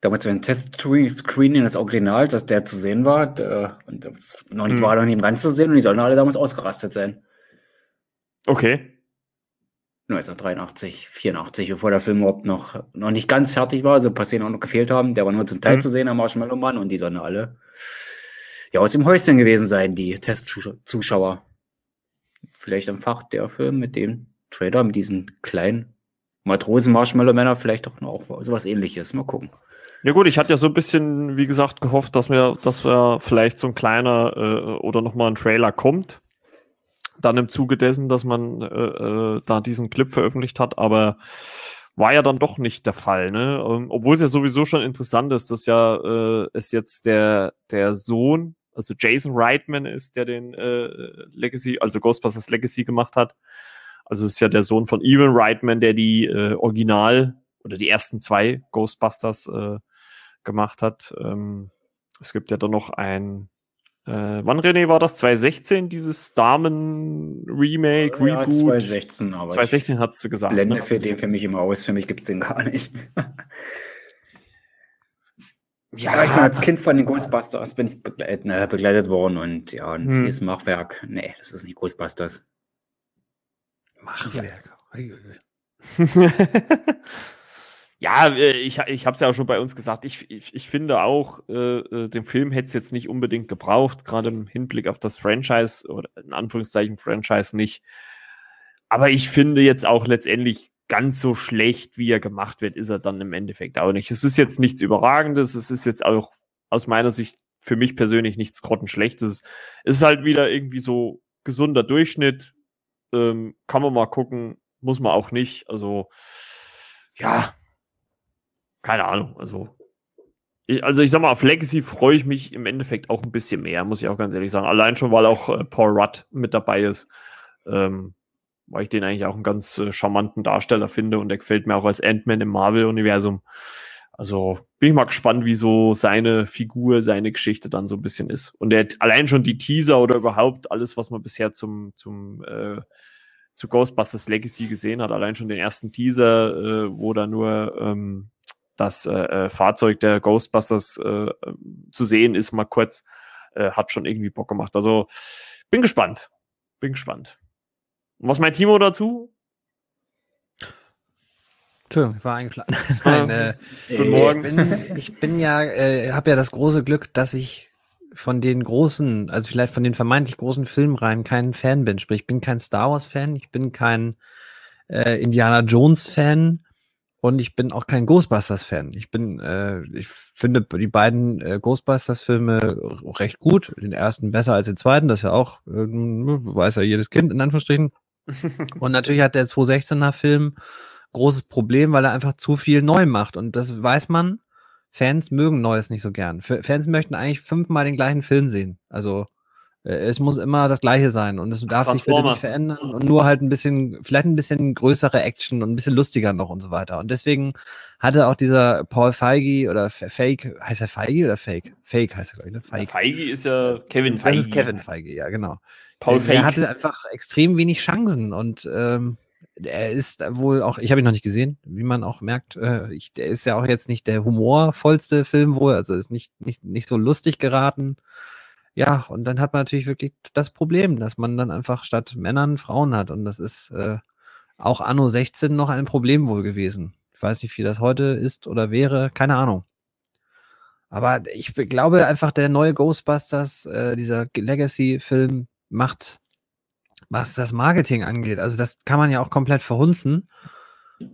Damals, wenn Test-Screening des Originals, dass der zu sehen war, der, und das noch nicht hm. war, noch nicht ganz zu sehen, und die sollen alle damals ausgerastet sein. Okay. 1983, 84, bevor der Film überhaupt noch, noch nicht ganz fertig war, so ein paar Szenen auch noch gefehlt haben. Der war nur zum Teil mhm. zu sehen am Marshmallow Mann und die sollen alle ja aus dem Häuschen gewesen sein, die Testzuschauer. Vielleicht am Fach der Film mit dem Trailer, mit diesen kleinen Matrosen-Marshmallow-Männer, vielleicht auch noch sowas ähnliches. Mal gucken. Ja gut, ich hatte ja so ein bisschen, wie gesagt, gehofft, dass mir, dass wir vielleicht so ein kleiner äh, oder nochmal ein Trailer kommt dann im Zuge dessen, dass man äh, äh, da diesen Clip veröffentlicht hat, aber war ja dann doch nicht der Fall, ne? Ähm, obwohl es ja sowieso schon interessant ist, dass ja äh, es jetzt der, der Sohn, also Jason Reitman ist, der den äh, Legacy, also Ghostbusters Legacy gemacht hat. Also ist ja der Sohn von Evan Reitman, der die äh, Original oder die ersten zwei Ghostbusters äh, gemacht hat. Ähm, es gibt ja dann noch ein, äh, wann René war das? 2016, dieses Damen-Remake, ja, Reboot? 2016, aber 2016 hat sie gesagt. Blende ne? für den für mich immer aus, für mich gibt es den gar nicht. Ja, ich bin als Kind von den Ghostbusters bin ich begleitet, äh, begleitet worden und ja, ein hm. dieses Machwerk. Nee, das ist nicht Ghostbusters. Machwerk. Ja, ja äh, ich, ich habe es ja auch schon bei uns gesagt. Ich, ich, ich finde auch, äh, äh den Film hätte es jetzt nicht unbedingt gebraucht, gerade im Hinblick auf das Franchise oder in Anführungszeichen Franchise nicht. Aber ich finde jetzt auch letztendlich ganz so schlecht, wie er gemacht wird, ist er dann im Endeffekt auch nicht. Es ist jetzt nichts Überragendes, es ist jetzt auch aus meiner Sicht für mich persönlich nichts grottenschlechtes. Es ist halt wieder irgendwie so gesunder Durchschnitt. Ähm, kann man mal gucken, muss man auch nicht. Also, ja, keine Ahnung. Also, ich, also ich sag mal, auf Legacy freue ich mich im Endeffekt auch ein bisschen mehr, muss ich auch ganz ehrlich sagen. Allein schon, weil auch äh, Paul Rudd mit dabei ist. Ähm, weil ich den eigentlich auch einen ganz äh, charmanten Darsteller finde und der gefällt mir auch als Ant-Man im Marvel-Universum. Also bin ich mal gespannt, wie so seine Figur, seine Geschichte dann so ein bisschen ist. Und er hat allein schon die Teaser oder überhaupt alles, was man bisher zum, zum äh, zu Ghostbusters Legacy gesehen hat, allein schon den ersten Teaser, äh, wo da nur ähm, das äh, äh Fahrzeug der Ghostbusters äh, zu sehen ist, mal kurz, äh, hat schon irgendwie Bock gemacht. Also bin gespannt. Bin gespannt. Was meint Timo dazu? Entschuldigung, ich war eingeladen. Nein, äh, Guten Morgen. Ich bin, ich bin ja, äh, habe ja das große Glück, dass ich von den großen, also vielleicht von den vermeintlich großen Filmreihen kein Fan bin. Sprich, ich bin kein Star Wars Fan, ich bin kein äh, Indiana Jones Fan und ich bin auch kein Ghostbusters Fan. Ich bin, äh, ich finde die beiden äh, Ghostbusters Filme recht gut. Den ersten besser als den zweiten, das ist ja auch, äh, weiß ja jedes Kind in Anführungsstrichen. und natürlich hat der 216er Film großes Problem, weil er einfach zu viel neu macht. Und das weiß man. Fans mögen Neues nicht so gern. Fans möchten eigentlich fünfmal den gleichen Film sehen. Also es muss immer das Gleiche sein und es darf sich bitte nicht verändern und nur halt ein bisschen, vielleicht ein bisschen größere Action und ein bisschen lustiger noch und so weiter. Und deswegen hatte auch dieser Paul Feige oder Fake, heißt er Feige oder Fake? Fake heißt er, glaube ich, ne? Feige. Feige ist ja Kevin Feige. Das ist Kevin Feige, ja, genau. Paul Fake. Er hatte einfach extrem wenig Chancen und ähm, er ist wohl auch, ich habe ihn noch nicht gesehen, wie man auch merkt, äh, ich, der ist ja auch jetzt nicht der humorvollste Film wohl, also ist nicht, nicht, nicht so lustig geraten. Ja, und dann hat man natürlich wirklich das Problem, dass man dann einfach statt Männern Frauen hat. Und das ist äh, auch Anno 16 noch ein Problem wohl gewesen. Ich weiß nicht, wie das heute ist oder wäre, keine Ahnung. Aber ich glaube einfach, der neue Ghostbusters, äh, dieser Legacy-Film, macht, was das Marketing angeht. Also das kann man ja auch komplett verhunzen.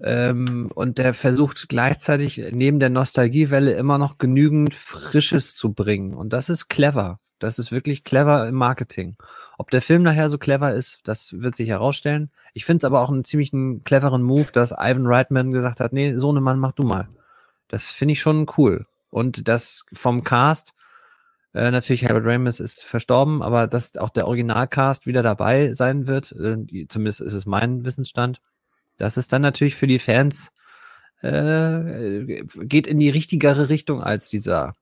Ähm, und der versucht gleichzeitig neben der Nostalgiewelle immer noch genügend Frisches zu bringen. Und das ist clever. Das ist wirklich clever im Marketing. Ob der Film nachher so clever ist, das wird sich herausstellen. Ich finde es aber auch einen ziemlich cleveren Move, dass Ivan Reitman gesagt hat, nee, so ne Mann, mach du mal. Das finde ich schon cool. Und das vom Cast äh, natürlich, Harold Ramis ist verstorben, aber dass auch der Originalcast wieder dabei sein wird, äh, zumindest ist es mein Wissensstand, das ist dann natürlich für die Fans äh, geht in die richtigere Richtung als dieser,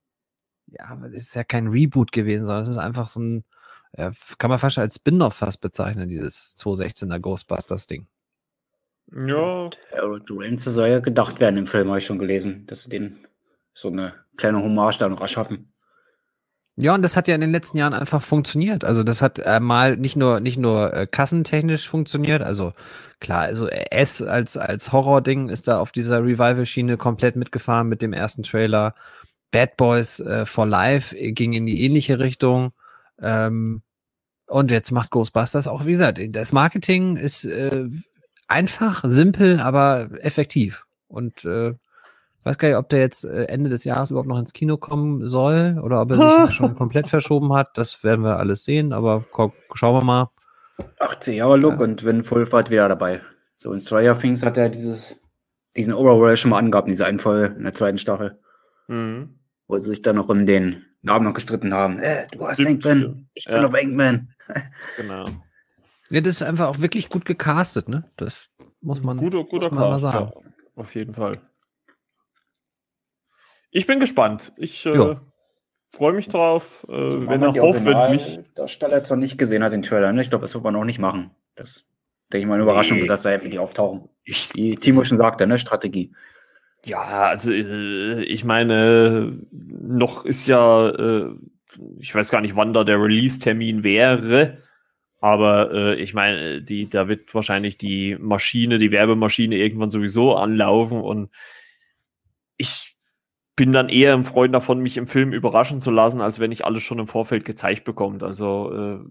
ja, das ist ja kein Reboot gewesen, sondern es ist einfach so ein, äh, kann man fast als Spin-off fast bezeichnen, dieses 216er Ghostbusters-Ding. Ja. Harold Ramis soll ja gedacht werden im Film, habe ich schon gelesen, dass sie den so eine kleine Hommage da noch erschaffen. Ja, und das hat ja in den letzten Jahren einfach funktioniert. Also das hat äh, mal nicht nur nicht nur äh, kassentechnisch funktioniert. Also klar, also S als als Horror-Ding ist da auf dieser Revival-Schiene komplett mitgefahren mit dem ersten Trailer. Bad Boys äh, for Life ging in die ähnliche Richtung. Ähm, und jetzt macht Ghostbusters auch, wie gesagt, das Marketing ist äh, einfach, simpel, aber effektiv. Und äh, weiß gar nicht, ob der jetzt äh, Ende des Jahres überhaupt noch ins Kino kommen soll oder ob er sich schon komplett verschoben hat. Das werden wir alles sehen, aber schauen wir mal. 80 Jahre Look ja. und wenn Vollfahrt wieder dabei. So in Stranger Things hat er dieses, diesen Overworld schon mal angehabt, diese einen Folge in der zweiten Staffel. Mhm. Wo sie sich dann noch um den Namen noch gestritten haben. Äh, du hast Enkman, ich bin ja. auf Enkman. genau. Ja, das ist einfach auch wirklich gut gecastet, ne? Das muss man, guter, guter muss man mal sagen. Ja, auf jeden Fall. Ich bin gespannt. Ich äh, freue mich drauf, äh, wenn er hoffentlich. Darsteller jetzt noch nicht gesehen hat, den Trailer. Ne? Ich glaube, das wird man noch nicht machen. Das denke ich mal eine Überraschung, nee. dass da die auftauchen. Ich, Wie Timo schon sagte, ne? Strategie. Ja, also äh, ich meine, noch ist ja, äh, ich weiß gar nicht, wann da der Release-Termin wäre. Aber äh, ich meine, die, da wird wahrscheinlich die Maschine, die Werbemaschine irgendwann sowieso anlaufen und ich bin dann eher ein Freund davon, mich im Film überraschen zu lassen, als wenn ich alles schon im Vorfeld gezeigt bekomme. Also,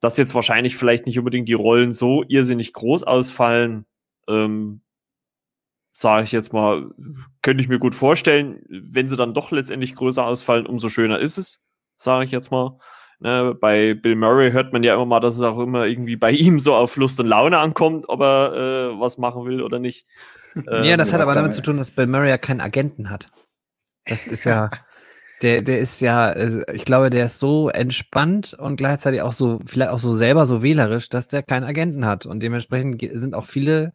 dass jetzt wahrscheinlich vielleicht nicht unbedingt die Rollen so irrsinnig groß ausfallen, ähm, sage ich jetzt mal, könnte ich mir gut vorstellen. Wenn sie dann doch letztendlich größer ausfallen, umso schöner ist es, sage ich jetzt mal. Ne, bei Bill Murray hört man ja immer mal, dass es auch immer irgendwie bei ihm so auf Lust und Laune ankommt, ob er äh, was machen will oder nicht. Ähm, ja, das hat aber damit zu tun, dass Bill Murray ja keinen Agenten hat. Das ist ja, der, der ist ja, äh, ich glaube, der ist so entspannt und gleichzeitig auch so, vielleicht auch so selber so wählerisch, dass der keinen Agenten hat. Und dementsprechend sind auch viele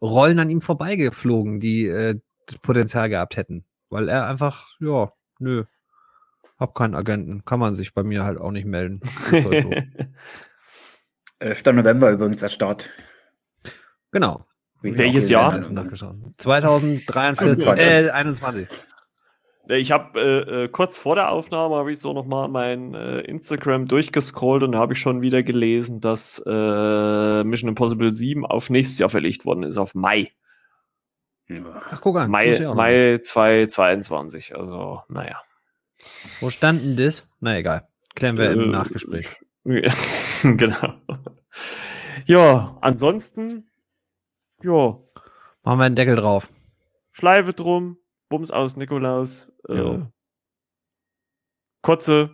Rollen an ihm vorbeigeflogen, die äh, Potenzial gehabt hätten. Weil er einfach, ja, nö, hab keinen Agenten. Kann man sich bei mir halt auch nicht melden. Halt so. 11. November übrigens der Start. Genau. Welches Jahr? 2043, äh, 21. Ich habe äh, äh, kurz vor der Aufnahme habe ich so noch mal mein äh, Instagram durchgescrollt und da habe ich schon wieder gelesen, dass äh, Mission Impossible 7 auf nächstes Jahr verlegt worden ist, auf Mai. Ach, guck an. Mai, Mai 2022. Also, naja. Wo standen das? Na egal. Klären wir im äh, Nachgespräch. genau. Ja, ansonsten, ja. Machen wir einen Deckel drauf. Schleife drum, Bums aus Nikolaus. Äh, kurze,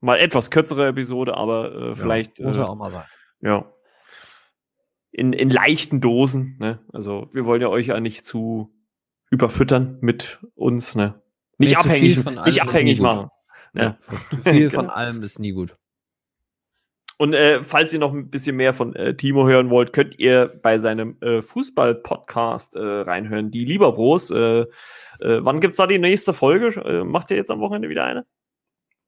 mal etwas kürzere Episode, aber äh, vielleicht. Ja, muss äh, auch mal sein. Ja. In, in leichten Dosen, ne? Also wir wollen ja euch ja nicht zu überfüttern mit uns, ne? Nicht nee, abhängig, nicht abhängig machen. Ne? Ja, zu viel von allem ist nie gut. Und äh, falls ihr noch ein bisschen mehr von äh, Timo hören wollt, könnt ihr bei seinem äh, Fußball-Podcast äh, reinhören. Die Lieberbros. Äh, äh, wann gibt's da die nächste Folge? Macht ihr jetzt am Wochenende wieder eine?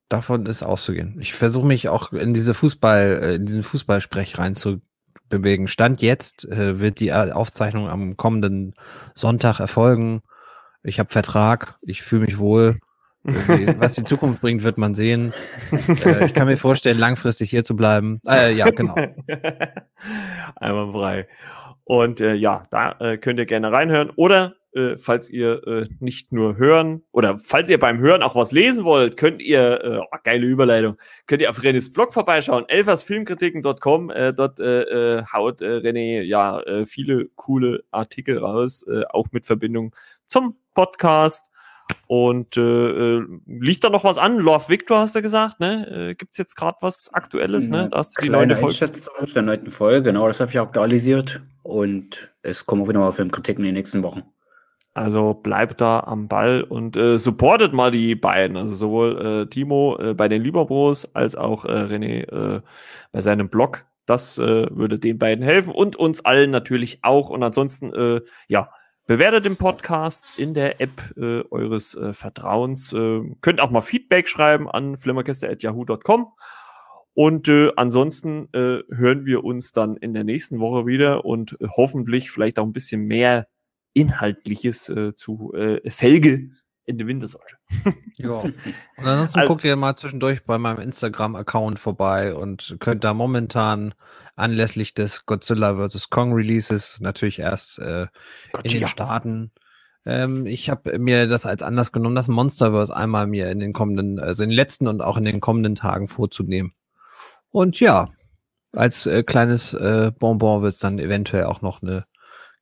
Davon ist auszugehen. Ich versuche mich auch in diese Fußball, in diesen Fußballsprech reinzubewegen. Stand jetzt wird die Aufzeichnung am kommenden Sonntag erfolgen. Ich habe Vertrag, ich fühle mich wohl. Was die Zukunft bringt, wird man sehen. Äh, ich kann mir vorstellen, langfristig hier zu bleiben. Äh, ja, genau. Einmal frei. Und äh, ja, da äh, könnt ihr gerne reinhören. Oder äh, falls ihr äh, nicht nur hören oder falls ihr beim Hören auch was lesen wollt, könnt ihr, oh, geile Überleitung, könnt ihr auf Renés Blog vorbeischauen, elfersfilmkritiken.com. Dort haut René ja viele coole Artikel raus, auch mit Verbindung zum Podcast. Und äh, äh, liegt da noch was an? Love Victor hast du gesagt, ne? Äh, Gibt es jetzt gerade was Aktuelles, ne? Da hast du die neue Folge. der neunten Folge, genau, das habe ich aktualisiert. Und es kommen auch wieder mal Filmkritiken in den nächsten Wochen. Also bleibt da am Ball und äh, supportet mal die beiden. Also sowohl äh, Timo äh, bei den Lieberbros als auch äh, René äh, bei seinem Blog. Das äh, würde den beiden helfen und uns allen natürlich auch. Und ansonsten, äh, ja, Bewertet den Podcast in der App äh, eures äh, Vertrauens. Äh, könnt auch mal Feedback schreiben an flimmerkiste.yahoo.com. Und äh, ansonsten äh, hören wir uns dann in der nächsten Woche wieder und äh, hoffentlich vielleicht auch ein bisschen mehr Inhaltliches äh, zu äh, Felge in der Wintersäule. ja. Und ansonsten also, guckt ihr mal zwischendurch bei meinem Instagram-Account vorbei und könnt da momentan anlässlich des Godzilla vs. Kong Releases natürlich erst äh, in den Staaten. Ähm, ich habe mir das als Anlass genommen, das Monsterverse einmal mir in den kommenden, also in den letzten und auch in den kommenden Tagen vorzunehmen. Und ja, als äh, kleines äh, Bonbon wird es dann eventuell auch noch eine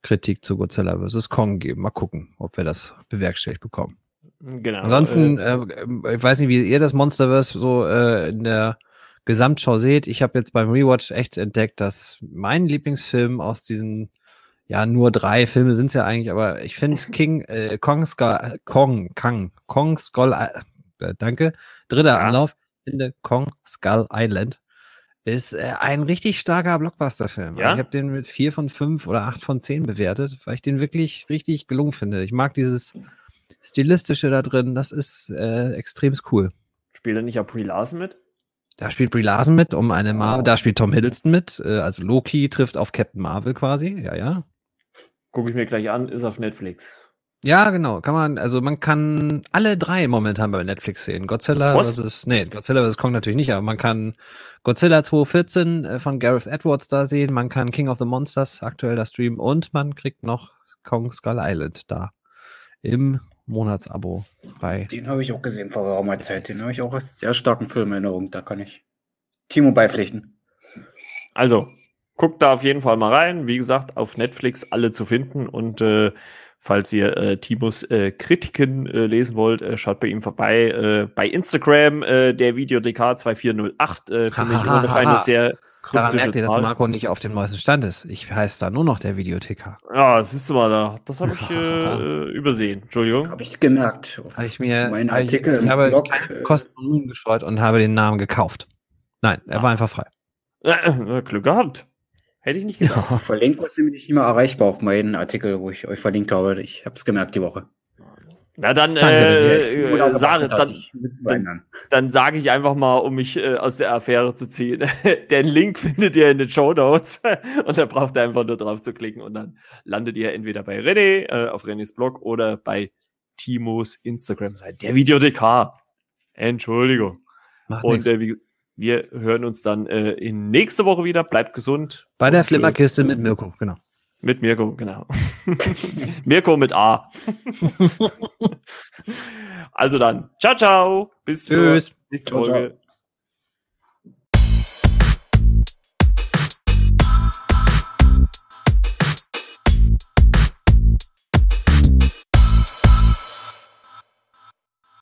Kritik zu Godzilla vs. Kong geben. Mal gucken, ob wir das bewerkstelligt bekommen. Genau. Ansonsten, äh, äh, ich weiß nicht, wie ihr das Monsterverse so äh, in der Gesamtschau seht. Ich habe jetzt beim Rewatch echt entdeckt, dass mein Lieblingsfilm aus diesen, ja, nur drei Filme sind es ja eigentlich, aber ich finde King, äh, Kong Skull, Kong, Kang, Kong Skull, äh, danke, dritter ja. Anlauf, finde Kong Skull Island ist äh, ein richtig starker Blockbuster-Film. Ja? Ich habe den mit vier von fünf oder acht von zehn bewertet, weil ich den wirklich richtig gelungen finde. Ich mag dieses Stilistische da drin, das ist äh, extrem cool. Spielt er nicht auch Brie Larson mit? Da spielt Brie Larson mit, um eine Marvel, da spielt Tom Hiddleston mit, äh, also Loki trifft auf Captain Marvel quasi, ja, ja. Gucke ich mir gleich an, ist auf Netflix. Ja, genau. Kann man, also man kann alle drei momentan bei Netflix sehen. Godzilla Was? vs. Nee, Godzilla vs. Kong natürlich nicht, aber man kann Godzilla 214 äh, von Gareth Edwards da sehen, man kann King of the Monsters aktuell da streamen und man kriegt noch Kong Skull Island da im Monatsabo bei. Den habe ich auch gesehen vor geraumer Zeit. Den habe ich auch als sehr starken Film in Erinnerung. Da kann ich Timo beipflichten. Also, guckt da auf jeden Fall mal rein. Wie gesagt, auf Netflix alle zu finden und äh, Falls ihr äh, Timos äh, Kritiken äh, lesen wollt, äh, schaut bei ihm vorbei. Äh, bei Instagram, äh, der Videodk 2408, äh, finde ich immer noch eine sehr Daran merkt ihr, dass. Marco nicht auf dem neuesten Stand ist. Ich heiße da nur noch der Videothekar. Ja, siehst du mal da. Das habe ich äh, übersehen. Entschuldigung. Habe ich gemerkt. Habe ich mir Mein hab ich, Artikel ich im habe Blog, äh, Kosten und Mühen gescheut und habe den Namen gekauft. Nein, er Ah. war einfach frei. Äh, Glück gehabt. Hätte ich nicht gedacht. Verlinkt was nämlich nicht mehr erreichbar auf meinen Artikel, wo ich euch verlinkt habe. Ich habe es gemerkt die Woche. Na dann, äh, äh, sage, dann, dann- dann sage ich einfach mal, um mich äh, aus der Affäre zu ziehen. Den Link findet ihr in den Show Notes und da braucht ihr einfach nur drauf zu klicken und dann landet ihr entweder bei René äh, auf Renés Blog oder bei Timos Instagram-Seite. Der Videodk. Entschuldigung. Macht Und äh, wie, wir hören uns dann äh, in nächste Woche wieder. Bleibt gesund. Bei der äh, Flimmerkiste mit Mirko, genau. Mit Mirko, genau. Mirko mit A. also dann, ciao, ciao. Bis Tschüss. zur nächsten Ciao, ciao. Folge.